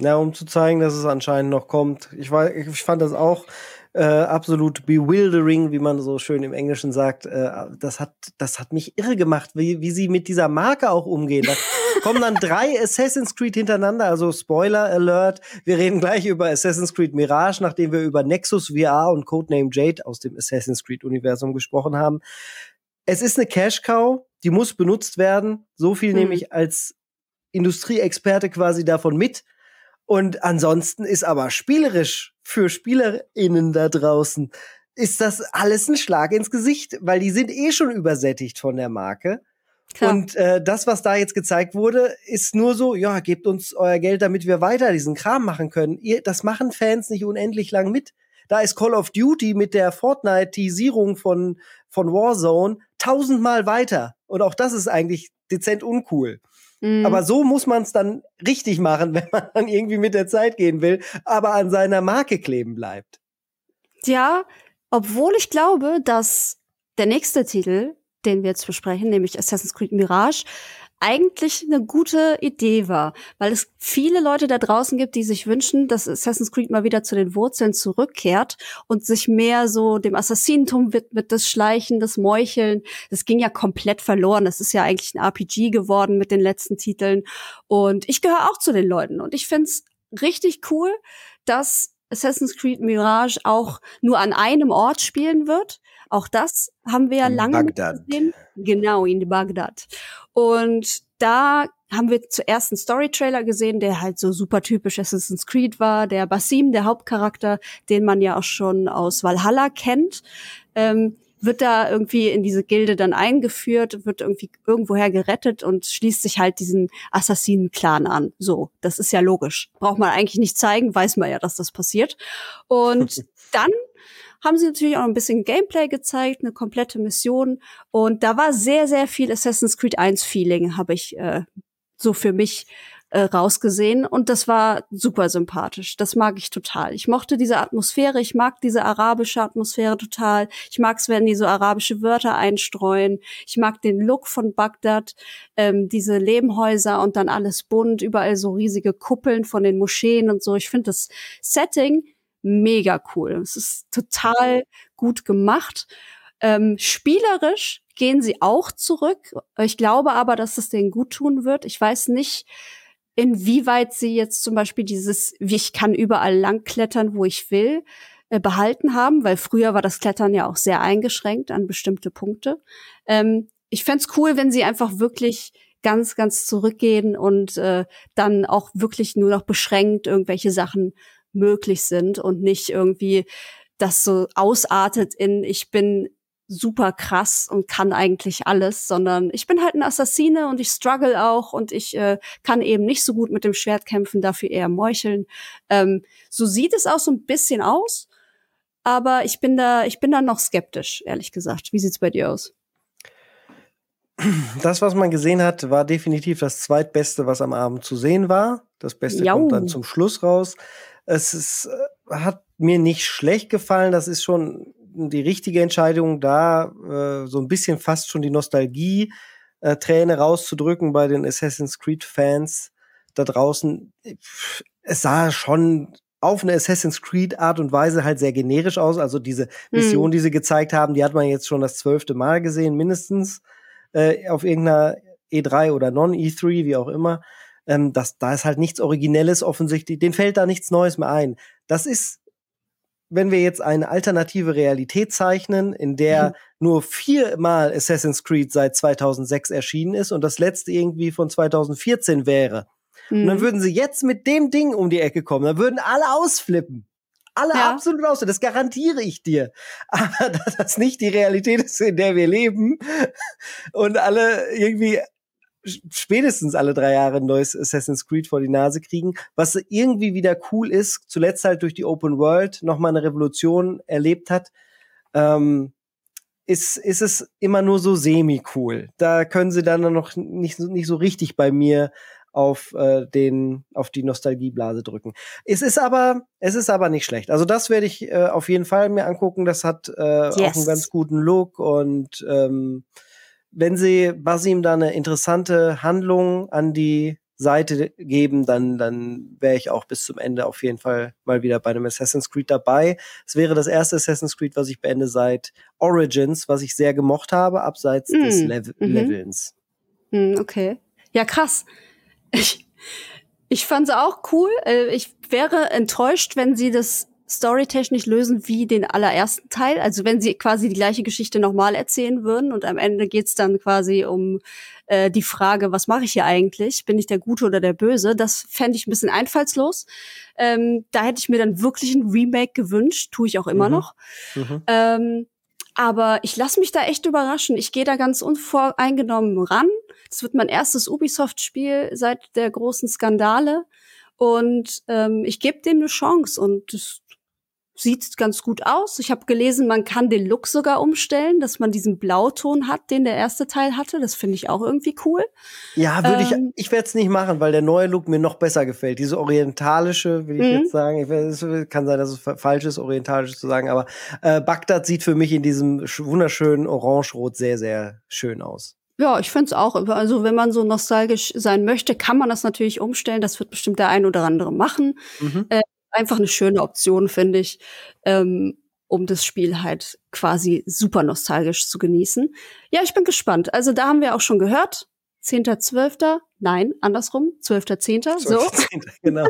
Ja, um zu zeigen, dass es anscheinend noch kommt. Ich, war, ich fand das auch äh, absolut bewildering, wie man so schön im Englischen sagt. Äh, das, hat, das hat mich irre gemacht, wie, wie sie mit dieser Marke auch umgehen. Da kommen dann drei Assassin's Creed hintereinander, also Spoiler Alert. Wir reden gleich über Assassin's Creed Mirage, nachdem wir über Nexus VR und Codename Jade aus dem Assassin's Creed-Universum gesprochen haben. Es ist eine Cash-Cow, die muss benutzt werden. So viel hm. nehme ich als Industrieexperte quasi davon mit. Und ansonsten ist aber spielerisch für SpielerInnen da draußen ist das alles ein Schlag ins Gesicht, weil die sind eh schon übersättigt von der Marke. Klar. Und äh, das, was da jetzt gezeigt wurde, ist nur so, ja, gebt uns euer Geld, damit wir weiter diesen Kram machen können. Ihr, das machen Fans nicht unendlich lang mit. Da ist Call of Duty mit der Fortnite-Tisierung von, von Warzone tausendmal weiter. Und auch das ist eigentlich dezent uncool. Mhm. Aber so muss man es dann richtig machen, wenn man dann irgendwie mit der Zeit gehen will, aber an seiner Marke kleben bleibt. Ja, obwohl ich glaube, dass der nächste Titel, den wir jetzt besprechen, nämlich Assassin's Creed Mirage, eigentlich eine gute Idee war, weil es viele Leute da draußen gibt, die sich wünschen, dass Assassin's Creed mal wieder zu den Wurzeln zurückkehrt und sich mehr so dem Assassinentum widmet, das Schleichen, das Meucheln. Das ging ja komplett verloren. Das ist ja eigentlich ein RPG geworden mit den letzten Titeln. Und ich gehöre auch zu den Leuten. Und ich find's richtig cool, dass Assassin's Creed Mirage auch nur an einem Ort spielen wird. Auch das haben wir ja lange Bagdad. gesehen. Genau, in Bagdad. Und da haben wir zuerst einen Story-Trailer gesehen, der halt so super typisch Assassin's Creed war. Der Basim, der Hauptcharakter, den man ja auch schon aus Valhalla kennt, ähm, wird da irgendwie in diese Gilde dann eingeführt, wird irgendwie irgendwoher gerettet und schließt sich halt diesen Assassinen-Clan an. So, das ist ja logisch. Braucht man eigentlich nicht zeigen, weiß man ja, dass das passiert. Und dann haben sie natürlich auch ein bisschen Gameplay gezeigt, eine komplette Mission. Und da war sehr, sehr viel Assassin's Creed 1 Feeling, habe ich äh, so für mich äh, rausgesehen und das war super sympathisch. Das mag ich total. Ich mochte diese Atmosphäre, ich mag diese arabische Atmosphäre total. Ich mag es, wenn die so arabische Wörter einstreuen. Ich mag den Look von Bagdad, ähm, diese Lehmhäuser und dann alles bunt, überall so riesige Kuppeln von den Moscheen und so. Ich finde das Setting mega cool. Es ist total gut gemacht. Ähm, spielerisch gehen sie auch zurück. Ich glaube aber, dass es denen gut tun wird. Ich weiß nicht, inwieweit sie jetzt zum Beispiel dieses, wie ich kann überall lang klettern, wo ich will, äh, behalten haben, weil früher war das Klettern ja auch sehr eingeschränkt an bestimmte Punkte. Ähm, ich fände cool, wenn sie einfach wirklich ganz, ganz zurückgehen und äh, dann auch wirklich nur noch beschränkt irgendwelche Sachen möglich sind und nicht irgendwie das so ausartet in ich bin super krass und kann eigentlich alles, sondern ich bin halt ein Assassine und ich struggle auch und ich äh, kann eben nicht so gut mit dem Schwert kämpfen, dafür eher meucheln. Ähm, so sieht es auch so ein bisschen aus, aber ich bin da, ich bin da noch skeptisch, ehrlich gesagt. Wie sieht's bei dir aus? Das, was man gesehen hat, war definitiv das zweitbeste, was am Abend zu sehen war. Das Beste Jau. kommt dann zum Schluss raus. Es ist, äh, hat mir nicht schlecht gefallen. Das ist schon die richtige Entscheidung, da äh, so ein bisschen fast schon die Nostalgie äh, rauszudrücken bei den Assassin's Creed Fans da draußen. Es sah schon auf eine Assassin's Creed Art und Weise halt sehr generisch aus. Also diese Mission, mhm. die sie gezeigt haben, die hat man jetzt schon das zwölfte Mal gesehen, mindestens äh, auf irgendeiner E3 oder Non-E3, wie auch immer. Ähm, das, da ist halt nichts Originelles offensichtlich. Den fällt da nichts Neues mehr ein. Das ist wenn wir jetzt eine alternative Realität zeichnen, in der mhm. nur viermal Assassin's Creed seit 2006 erschienen ist und das letzte irgendwie von 2014 wäre. Mhm. Und dann mhm. würden sie jetzt mit dem Ding um die Ecke kommen, dann würden alle ausflippen. Alle ja. absolut aus, das garantiere ich dir. Aber dass das nicht die Realität ist, in der wir leben und alle irgendwie spätestens alle drei Jahre ein neues Assassin's Creed vor die Nase kriegen, was irgendwie wieder cool ist, zuletzt halt durch die Open World nochmal eine Revolution erlebt hat, ähm, ist, ist es immer nur so semi-cool. Da können sie dann noch nicht, nicht so richtig bei mir auf äh, den auf die Nostalgieblase drücken. Es ist aber es ist aber nicht schlecht. Also das werde ich äh, auf jeden Fall mir angucken. Das hat äh, yes. auch einen ganz guten Look und ähm, wenn sie Basim da eine interessante Handlung an die Seite geben, dann, dann wäre ich auch bis zum Ende auf jeden Fall mal wieder bei einem Assassin's Creed dabei. Es wäre das erste Assassin's Creed, was ich beende seit Origins, was ich sehr gemocht habe, abseits mm. des Lev mhm. Levelns. Mm, okay. Ja, krass. Ich, ich fand es auch cool. Äh, ich wäre enttäuscht, wenn sie das storytechnisch lösen wie den allerersten Teil. Also wenn sie quasi die gleiche Geschichte nochmal erzählen würden und am Ende geht's dann quasi um äh, die Frage, was mache ich hier eigentlich? Bin ich der Gute oder der Böse? Das fände ich ein bisschen einfallslos. Ähm, da hätte ich mir dann wirklich ein Remake gewünscht, tue ich auch immer mhm. noch. Mhm. Ähm, aber ich lasse mich da echt überraschen. Ich gehe da ganz unvoreingenommen ran. Das wird mein erstes Ubisoft-Spiel seit der großen Skandale. Und ähm, ich gebe dem eine Chance und das sieht ganz gut aus. Ich habe gelesen, man kann den Look sogar umstellen, dass man diesen Blauton hat, den der erste Teil hatte. Das finde ich auch irgendwie cool. Ja, würde ähm, ich. Ich werde es nicht machen, weil der neue Look mir noch besser gefällt. Diese orientalische, will ich mhm. jetzt sagen. Ich, es kann sein, dass es falsch ist, orientalisch zu sagen, aber äh, Bagdad sieht für mich in diesem wunderschönen Orange-Rot sehr, sehr schön aus. Ja, ich finde es auch. Also wenn man so nostalgisch sein möchte, kann man das natürlich umstellen. Das wird bestimmt der ein oder andere machen. Mhm. Äh, einfach eine schöne Option, finde ich, ähm, um das Spiel halt quasi super nostalgisch zu genießen. Ja, ich bin gespannt. Also da haben wir auch schon gehört. 10.12. Nein, andersrum. 12.10. So. 12. genau.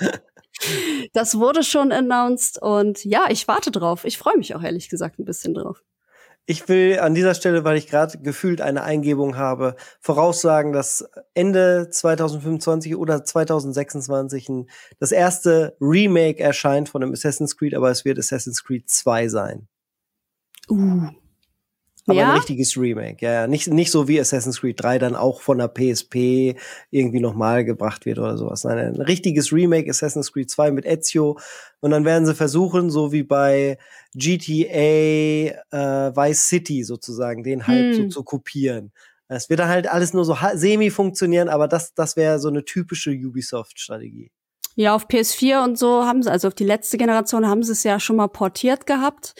das wurde schon announced und ja, ich warte drauf. Ich freue mich auch ehrlich gesagt ein bisschen drauf. Ich will an dieser Stelle, weil ich gerade gefühlt eine Eingebung habe, voraussagen, dass Ende 2025 oder 2026 ein, das erste Remake erscheint von dem Assassin's Creed, aber es wird Assassin's Creed 2 sein. Uh, aber ja? ein richtiges Remake, ja. Nicht, nicht so wie Assassin's Creed 3 dann auch von der PSP irgendwie nochmal gebracht wird oder sowas. Nein, ein richtiges Remake Assassin's Creed 2 mit Ezio. Und dann werden sie versuchen, so wie bei GTA äh, Vice City sozusagen, den halt hm. so zu kopieren. Es wird dann halt alles nur so semi funktionieren, aber das, das wäre so eine typische Ubisoft-Strategie. Ja, auf PS4 und so haben sie, also auf die letzte Generation haben sie es ja schon mal portiert gehabt.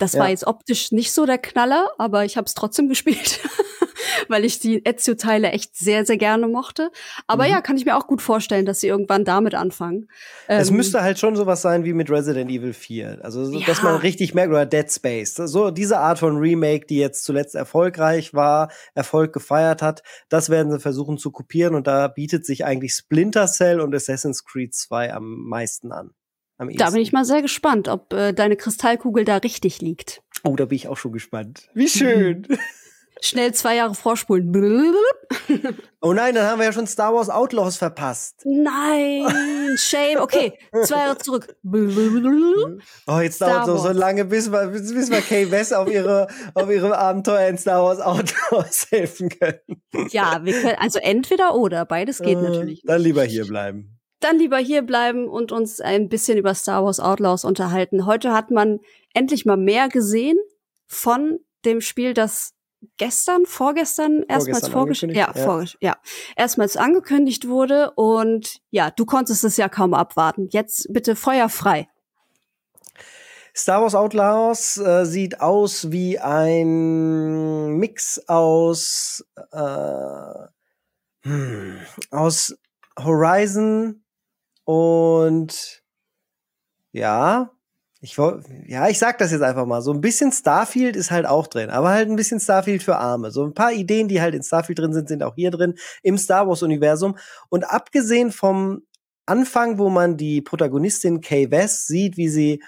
Das ja. war jetzt optisch nicht so der Knaller, aber ich habe es trotzdem gespielt, weil ich die Ezio-Teile echt sehr, sehr gerne mochte. Aber mhm. ja, kann ich mir auch gut vorstellen, dass sie irgendwann damit anfangen. Es ähm, müsste halt schon sowas sein wie mit Resident Evil 4. Also, ja. dass man richtig merkt, oder Dead Space. So diese Art von Remake, die jetzt zuletzt erfolgreich war, Erfolg gefeiert hat, das werden sie versuchen zu kopieren und da bietet sich eigentlich Splinter Cell und Assassin's Creed 2 am meisten an. Da bin ich mal sehr gespannt, ob äh, deine Kristallkugel da richtig liegt. Oh, da bin ich auch schon gespannt. Wie schön. Schnell zwei Jahre vorspulen. oh nein, dann haben wir ja schon Star Wars Outlaws verpasst. Nein, shame. Okay, zwei Jahre zurück. oh, jetzt Star dauert es so lange, bis wir, bis, bis wir Kay West auf ihre, auf ihre Abenteuer in Star Wars Outlaws helfen können. ja, wir können, also entweder oder, beides geht äh, natürlich. Dann lieber hier bleiben dann lieber hier bleiben und uns ein bisschen über Star Wars Outlaws unterhalten. Heute hat man endlich mal mehr gesehen von dem Spiel, das gestern, vorgestern, erstmals vorgestellt, ja, ja. Vor, ja, erstmals angekündigt wurde und ja, du konntest es ja kaum abwarten. Jetzt bitte feuerfrei. Star Wars Outlaws äh, sieht aus wie ein Mix aus äh, hm, aus Horizon und ja, ich ja, ich sag das jetzt einfach mal. So ein bisschen Starfield ist halt auch drin, aber halt ein bisschen Starfield für Arme. So ein paar Ideen, die halt in Starfield drin sind, sind auch hier drin im Star Wars Universum. Und abgesehen vom Anfang, wo man die Protagonistin Kay West sieht, wie sie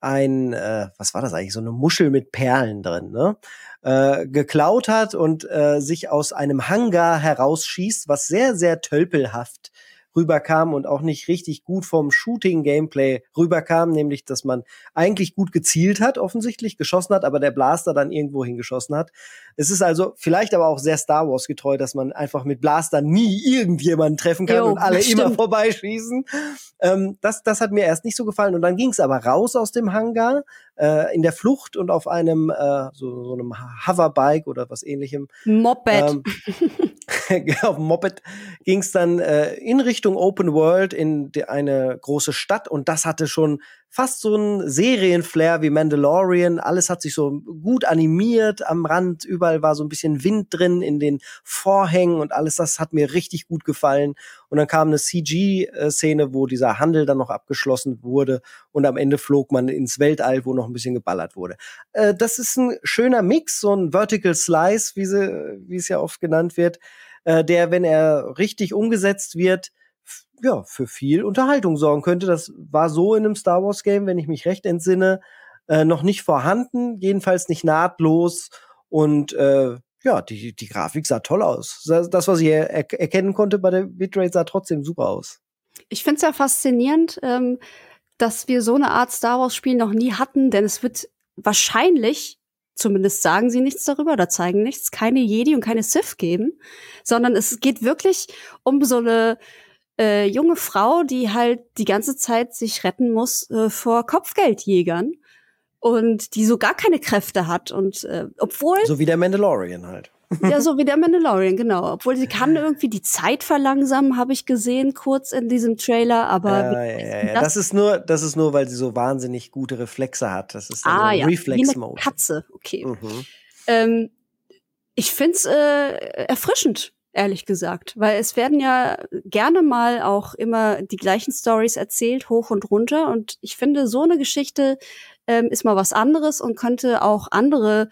ein, äh, was war das eigentlich, so eine Muschel mit Perlen drin, ne? Äh, geklaut hat und äh, sich aus einem Hangar herausschießt, was sehr, sehr tölpelhaft rüberkam und auch nicht richtig gut vom Shooting-Gameplay rüberkam, nämlich dass man eigentlich gut gezielt hat, offensichtlich geschossen hat, aber der Blaster dann irgendwo hingeschossen hat. Es ist also vielleicht aber auch sehr Star Wars getreu, dass man einfach mit Blaster nie irgendjemanden treffen kann jo, und alle immer vorbeischießen. Ähm, das, das hat mir erst nicht so gefallen. Und dann ging es aber raus aus dem Hangar äh, in der Flucht und auf einem äh, so, so einem Hoverbike oder was ähnlichem. Moped. Ähm, auf dem Moped ging es dann äh, in Richtung Open World in die, eine große Stadt und das hatte schon fast so ein Serienflair wie Mandalorian. Alles hat sich so gut animiert am Rand. Überall war so ein bisschen Wind drin in den Vorhängen und alles das hat mir richtig gut gefallen. Und dann kam eine CG-Szene, wo dieser Handel dann noch abgeschlossen wurde und am Ende flog man ins Weltall, wo noch ein bisschen geballert wurde. Äh, das ist ein schöner Mix, so ein Vertical Slice, wie, sie, wie es ja oft genannt wird, äh, der, wenn er richtig umgesetzt wird, ja, für viel Unterhaltung sorgen könnte. Das war so in einem Star Wars Game, wenn ich mich recht entsinne, äh, noch nicht vorhanden, jedenfalls nicht nahtlos und äh, ja, die, die Grafik sah toll aus. Das, was ich er erkennen konnte bei der Bitrate, sah trotzdem super aus. Ich finde es ja faszinierend, ähm, dass wir so eine Art Star Wars-Spiel noch nie hatten, denn es wird wahrscheinlich, zumindest sagen sie nichts darüber oder zeigen nichts, keine Jedi und keine Sith geben, sondern es geht wirklich um so eine äh, junge Frau, die halt die ganze Zeit sich retten muss äh, vor Kopfgeldjägern und die so gar keine Kräfte hat und äh, obwohl so wie der Mandalorian halt. ja, so wie der Mandalorian, genau. Obwohl sie kann irgendwie die Zeit verlangsamen, habe ich gesehen, kurz in diesem Trailer, aber ja, ja, ja, das? das? ist nur, das ist nur, weil sie so wahnsinnig gute Reflexe hat. Das ist ah, so ja, Reflex-Mode. Katze, okay. Mhm. Ähm, Ich find's äh, erfrischend, ehrlich gesagt, weil es werden ja gerne mal auch immer die gleichen Stories erzählt, hoch und runter. Und ich finde, so eine Geschichte ähm, ist mal was anderes und könnte auch andere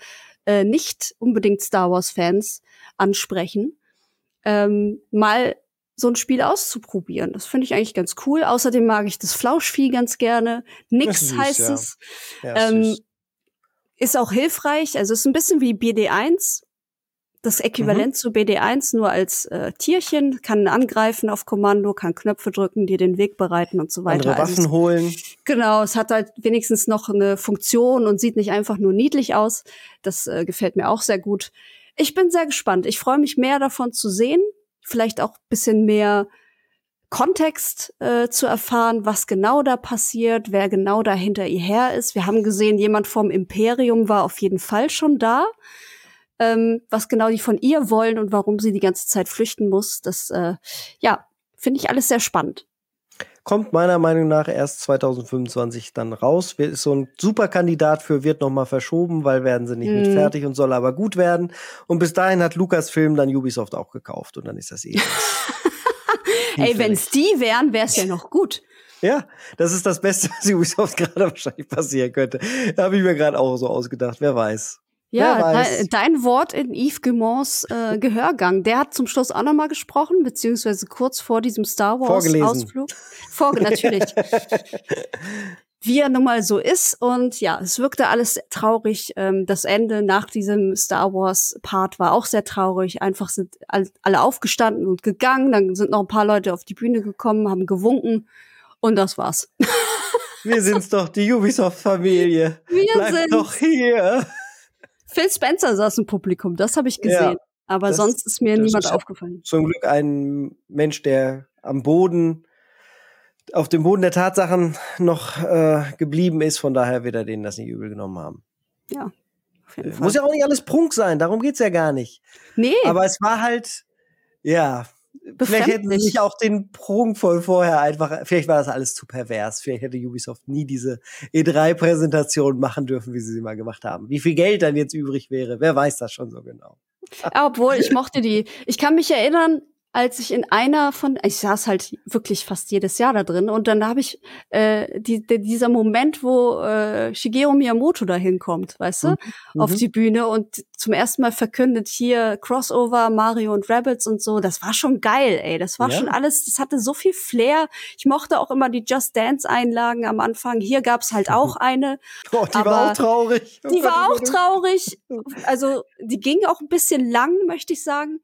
äh, nicht unbedingt Star Wars-Fans ansprechen. Ähm, mal so ein Spiel auszuprobieren. Das finde ich eigentlich ganz cool. Außerdem mag ich das Flauschvieh ganz gerne. Nix süß, heißt ja. es. Ja, ähm, ist auch hilfreich. Also ist ein bisschen wie BD1. Das Äquivalent mhm. zu BD1, nur als äh, Tierchen, kann angreifen auf Kommando, kann Knöpfe drücken, dir den Weg bereiten und so weiter. Andere Waffen also holen. Genau, es hat halt wenigstens noch eine Funktion und sieht nicht einfach nur niedlich aus. Das äh, gefällt mir auch sehr gut. Ich bin sehr gespannt. Ich freue mich mehr davon zu sehen vielleicht auch bisschen mehr Kontext äh, zu erfahren, was genau da passiert, wer genau da hinter ihr her ist. Wir haben gesehen, jemand vom Imperium war auf jeden Fall schon da. Ähm, was genau die von ihr wollen und warum sie die ganze Zeit flüchten muss, das äh, ja, finde ich alles sehr spannend. Kommt meiner Meinung nach erst 2025 dann raus. Ist so ein super Kandidat für wird noch mal verschoben, weil werden sie nicht mm. mit mhm. fertig und soll aber gut werden. Und bis dahin hat Lucasfilm dann Ubisoft auch gekauft und dann ist das eh. Ey, wenn es die wären, wäre es ja noch gut. Ja, das ist das Beste, was Ubisoft gerade wahrscheinlich passieren könnte. Da habe ich mir gerade auch so ausgedacht. Wer weiß. Ja, de dein Wort in Yves Guillemons äh, Gehörgang. Der hat zum Schluss auch nochmal gesprochen, beziehungsweise kurz vor diesem Star Wars-Ausflug. Vorge natürlich. Wie er nun mal so ist. Und ja, es wirkte alles traurig. Ähm, das Ende nach diesem Star Wars-Part war auch sehr traurig. Einfach sind alle aufgestanden und gegangen. Dann sind noch ein paar Leute auf die Bühne gekommen, haben gewunken. Und das war's. Wir sind's doch, die Ubisoft-Familie. Wir Bleib sind's. doch hier. Phil Spencer saß im Publikum, das habe ich gesehen. Ja, aber sonst ist mir niemand ist aufgefallen. Zum Glück ein Mensch, der am Boden, auf dem Boden der Tatsachen noch äh, geblieben ist. Von daher wird er denen das nicht übel genommen haben. Ja, auf jeden äh, Fall. Muss ja auch nicht alles Prunk sein, darum geht's ja gar nicht. Nee. Aber es war halt, ja, Vielleicht hätten sie sich auch den Prunk voll vorher einfach, vielleicht war das alles zu pervers. Vielleicht hätte Ubisoft nie diese E3-Präsentation machen dürfen, wie sie sie mal gemacht haben. Wie viel Geld dann jetzt übrig wäre, wer weiß das schon so genau. Obwohl, ich mochte die. Ich kann mich erinnern, als ich in einer von, ich saß halt wirklich fast jedes Jahr da drin und dann habe ich äh, die, die, dieser Moment, wo äh, Shigeru Miyamoto da hinkommt, weißt du, mhm. auf mhm. die Bühne und zum ersten Mal verkündet hier Crossover, Mario und Rabbits und so, das war schon geil, ey, das war ja. schon alles, das hatte so viel Flair. Ich mochte auch immer die Just Dance Einlagen am Anfang. Hier gab's halt auch eine. Oh, die war auch traurig. Die war auch traurig. Also die ging auch ein bisschen lang, möchte ich sagen.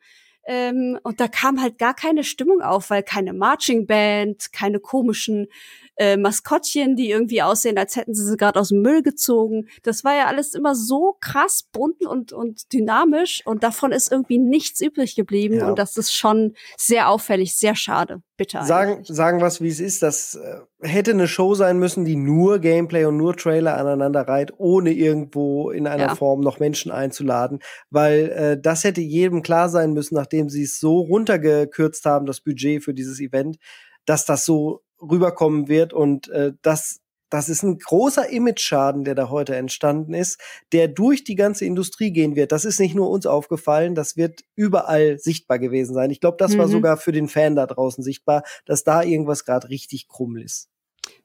Ähm, und da kam halt gar keine Stimmung auf, weil keine Marching Band, keine komischen äh, Maskottchen, die irgendwie aussehen, als hätten sie sie gerade aus dem Müll gezogen. Das war ja alles immer so krass bunt und, und dynamisch und davon ist irgendwie nichts übrig geblieben ja. und das ist schon sehr auffällig, sehr schade. Bitte. Sagen, sagen was, wie es ist. Das äh, hätte eine Show sein müssen, die nur Gameplay und nur Trailer aneinander reiht, ohne irgendwo in einer ja. Form noch Menschen einzuladen, weil äh, das hätte jedem klar sein müssen, nachdem sie es so runtergekürzt haben, das Budget für dieses Event, dass das so rüberkommen wird und äh, das das ist ein großer Image-Schaden, der da heute entstanden ist, der durch die ganze Industrie gehen wird. Das ist nicht nur uns aufgefallen, das wird überall sichtbar gewesen sein. Ich glaube, das mhm. war sogar für den Fan da draußen sichtbar, dass da irgendwas gerade richtig krumm ist.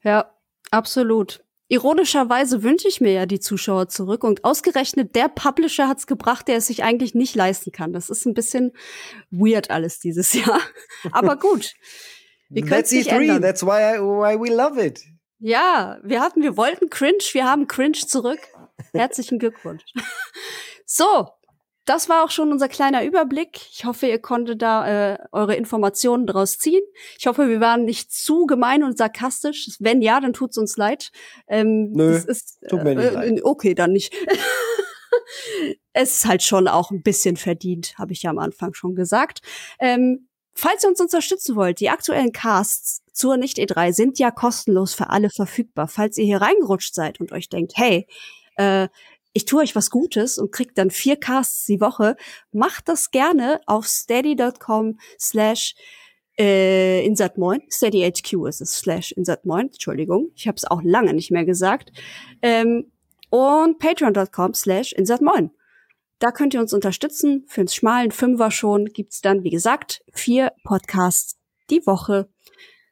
Ja, absolut. Ironischerweise wünsche ich mir ja die Zuschauer zurück und ausgerechnet der Publisher hat's gebracht, der es sich eigentlich nicht leisten kann. Das ist ein bisschen weird alles dieses Jahr. Aber gut. Wir That's E3, ändern. that's why, I, why we love it. Ja, wir hatten, wir wollten Cringe, wir haben Cringe zurück. Herzlichen Glückwunsch. so, das war auch schon unser kleiner Überblick. Ich hoffe, ihr konntet da äh, eure Informationen draus ziehen. Ich hoffe, wir waren nicht zu gemein und sarkastisch. Wenn ja, dann tut's uns leid. Ähm, Nö, ist, tut mir nicht äh, leid. Okay, dann nicht. es ist halt schon auch ein bisschen verdient, habe ich ja am Anfang schon gesagt. Ähm, Falls ihr uns unterstützen wollt, die aktuellen Casts zur Nicht-E3 sind ja kostenlos für alle verfügbar. Falls ihr hier reingerutscht seid und euch denkt, hey, äh, ich tue euch was Gutes und kriegt dann vier Casts die Woche, macht das gerne auf steady.com slash äh, insatmoin. Steady HQ ist es, slash insatmoin, Entschuldigung. Ich habe es auch lange nicht mehr gesagt. Ähm, und patreon.com slash insatmoin. Da könnt ihr uns unterstützen. Für einen schmalen Fünfer schon gibt's dann, wie gesagt, vier Podcasts die Woche.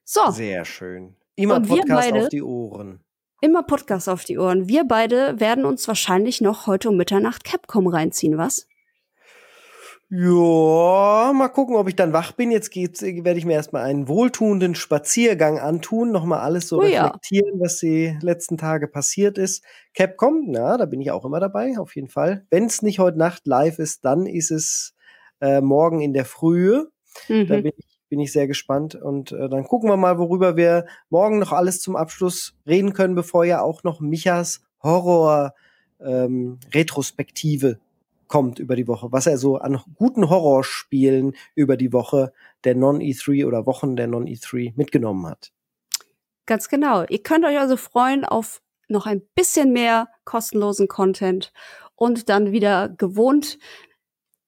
So. Sehr schön. Immer Und Podcast beide, auf die Ohren. Immer Podcast auf die Ohren. Wir beide werden uns wahrscheinlich noch heute um Mitternacht Capcom reinziehen, was? Ja, mal gucken, ob ich dann wach bin. Jetzt geht's, werde ich mir erstmal einen wohltuenden Spaziergang antun, nochmal alles so oh, reflektieren, ja. was die letzten Tage passiert ist. Capcom, na, da bin ich auch immer dabei, auf jeden Fall. Wenn es nicht heute Nacht live ist, dann ist es äh, morgen in der Frühe. Mhm. Da bin ich, bin ich sehr gespannt. Und äh, dann gucken wir mal, worüber wir morgen noch alles zum Abschluss reden können, bevor ja auch noch Michas Horror ähm, Retrospektive kommt über die Woche, was er so an guten Horrorspielen über die Woche der Non-E3 oder Wochen der Non-E3 mitgenommen hat. Ganz genau. Ihr könnt euch also freuen auf noch ein bisschen mehr kostenlosen Content und dann wieder gewohnt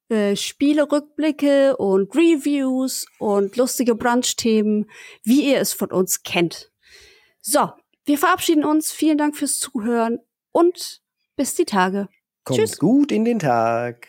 äh, Spielerückblicke und Reviews und lustige Brunch-Themen, wie ihr es von uns kennt. So, wir verabschieden uns. Vielen Dank fürs Zuhören und bis die Tage. Kommt Tschüss. gut in den Tag.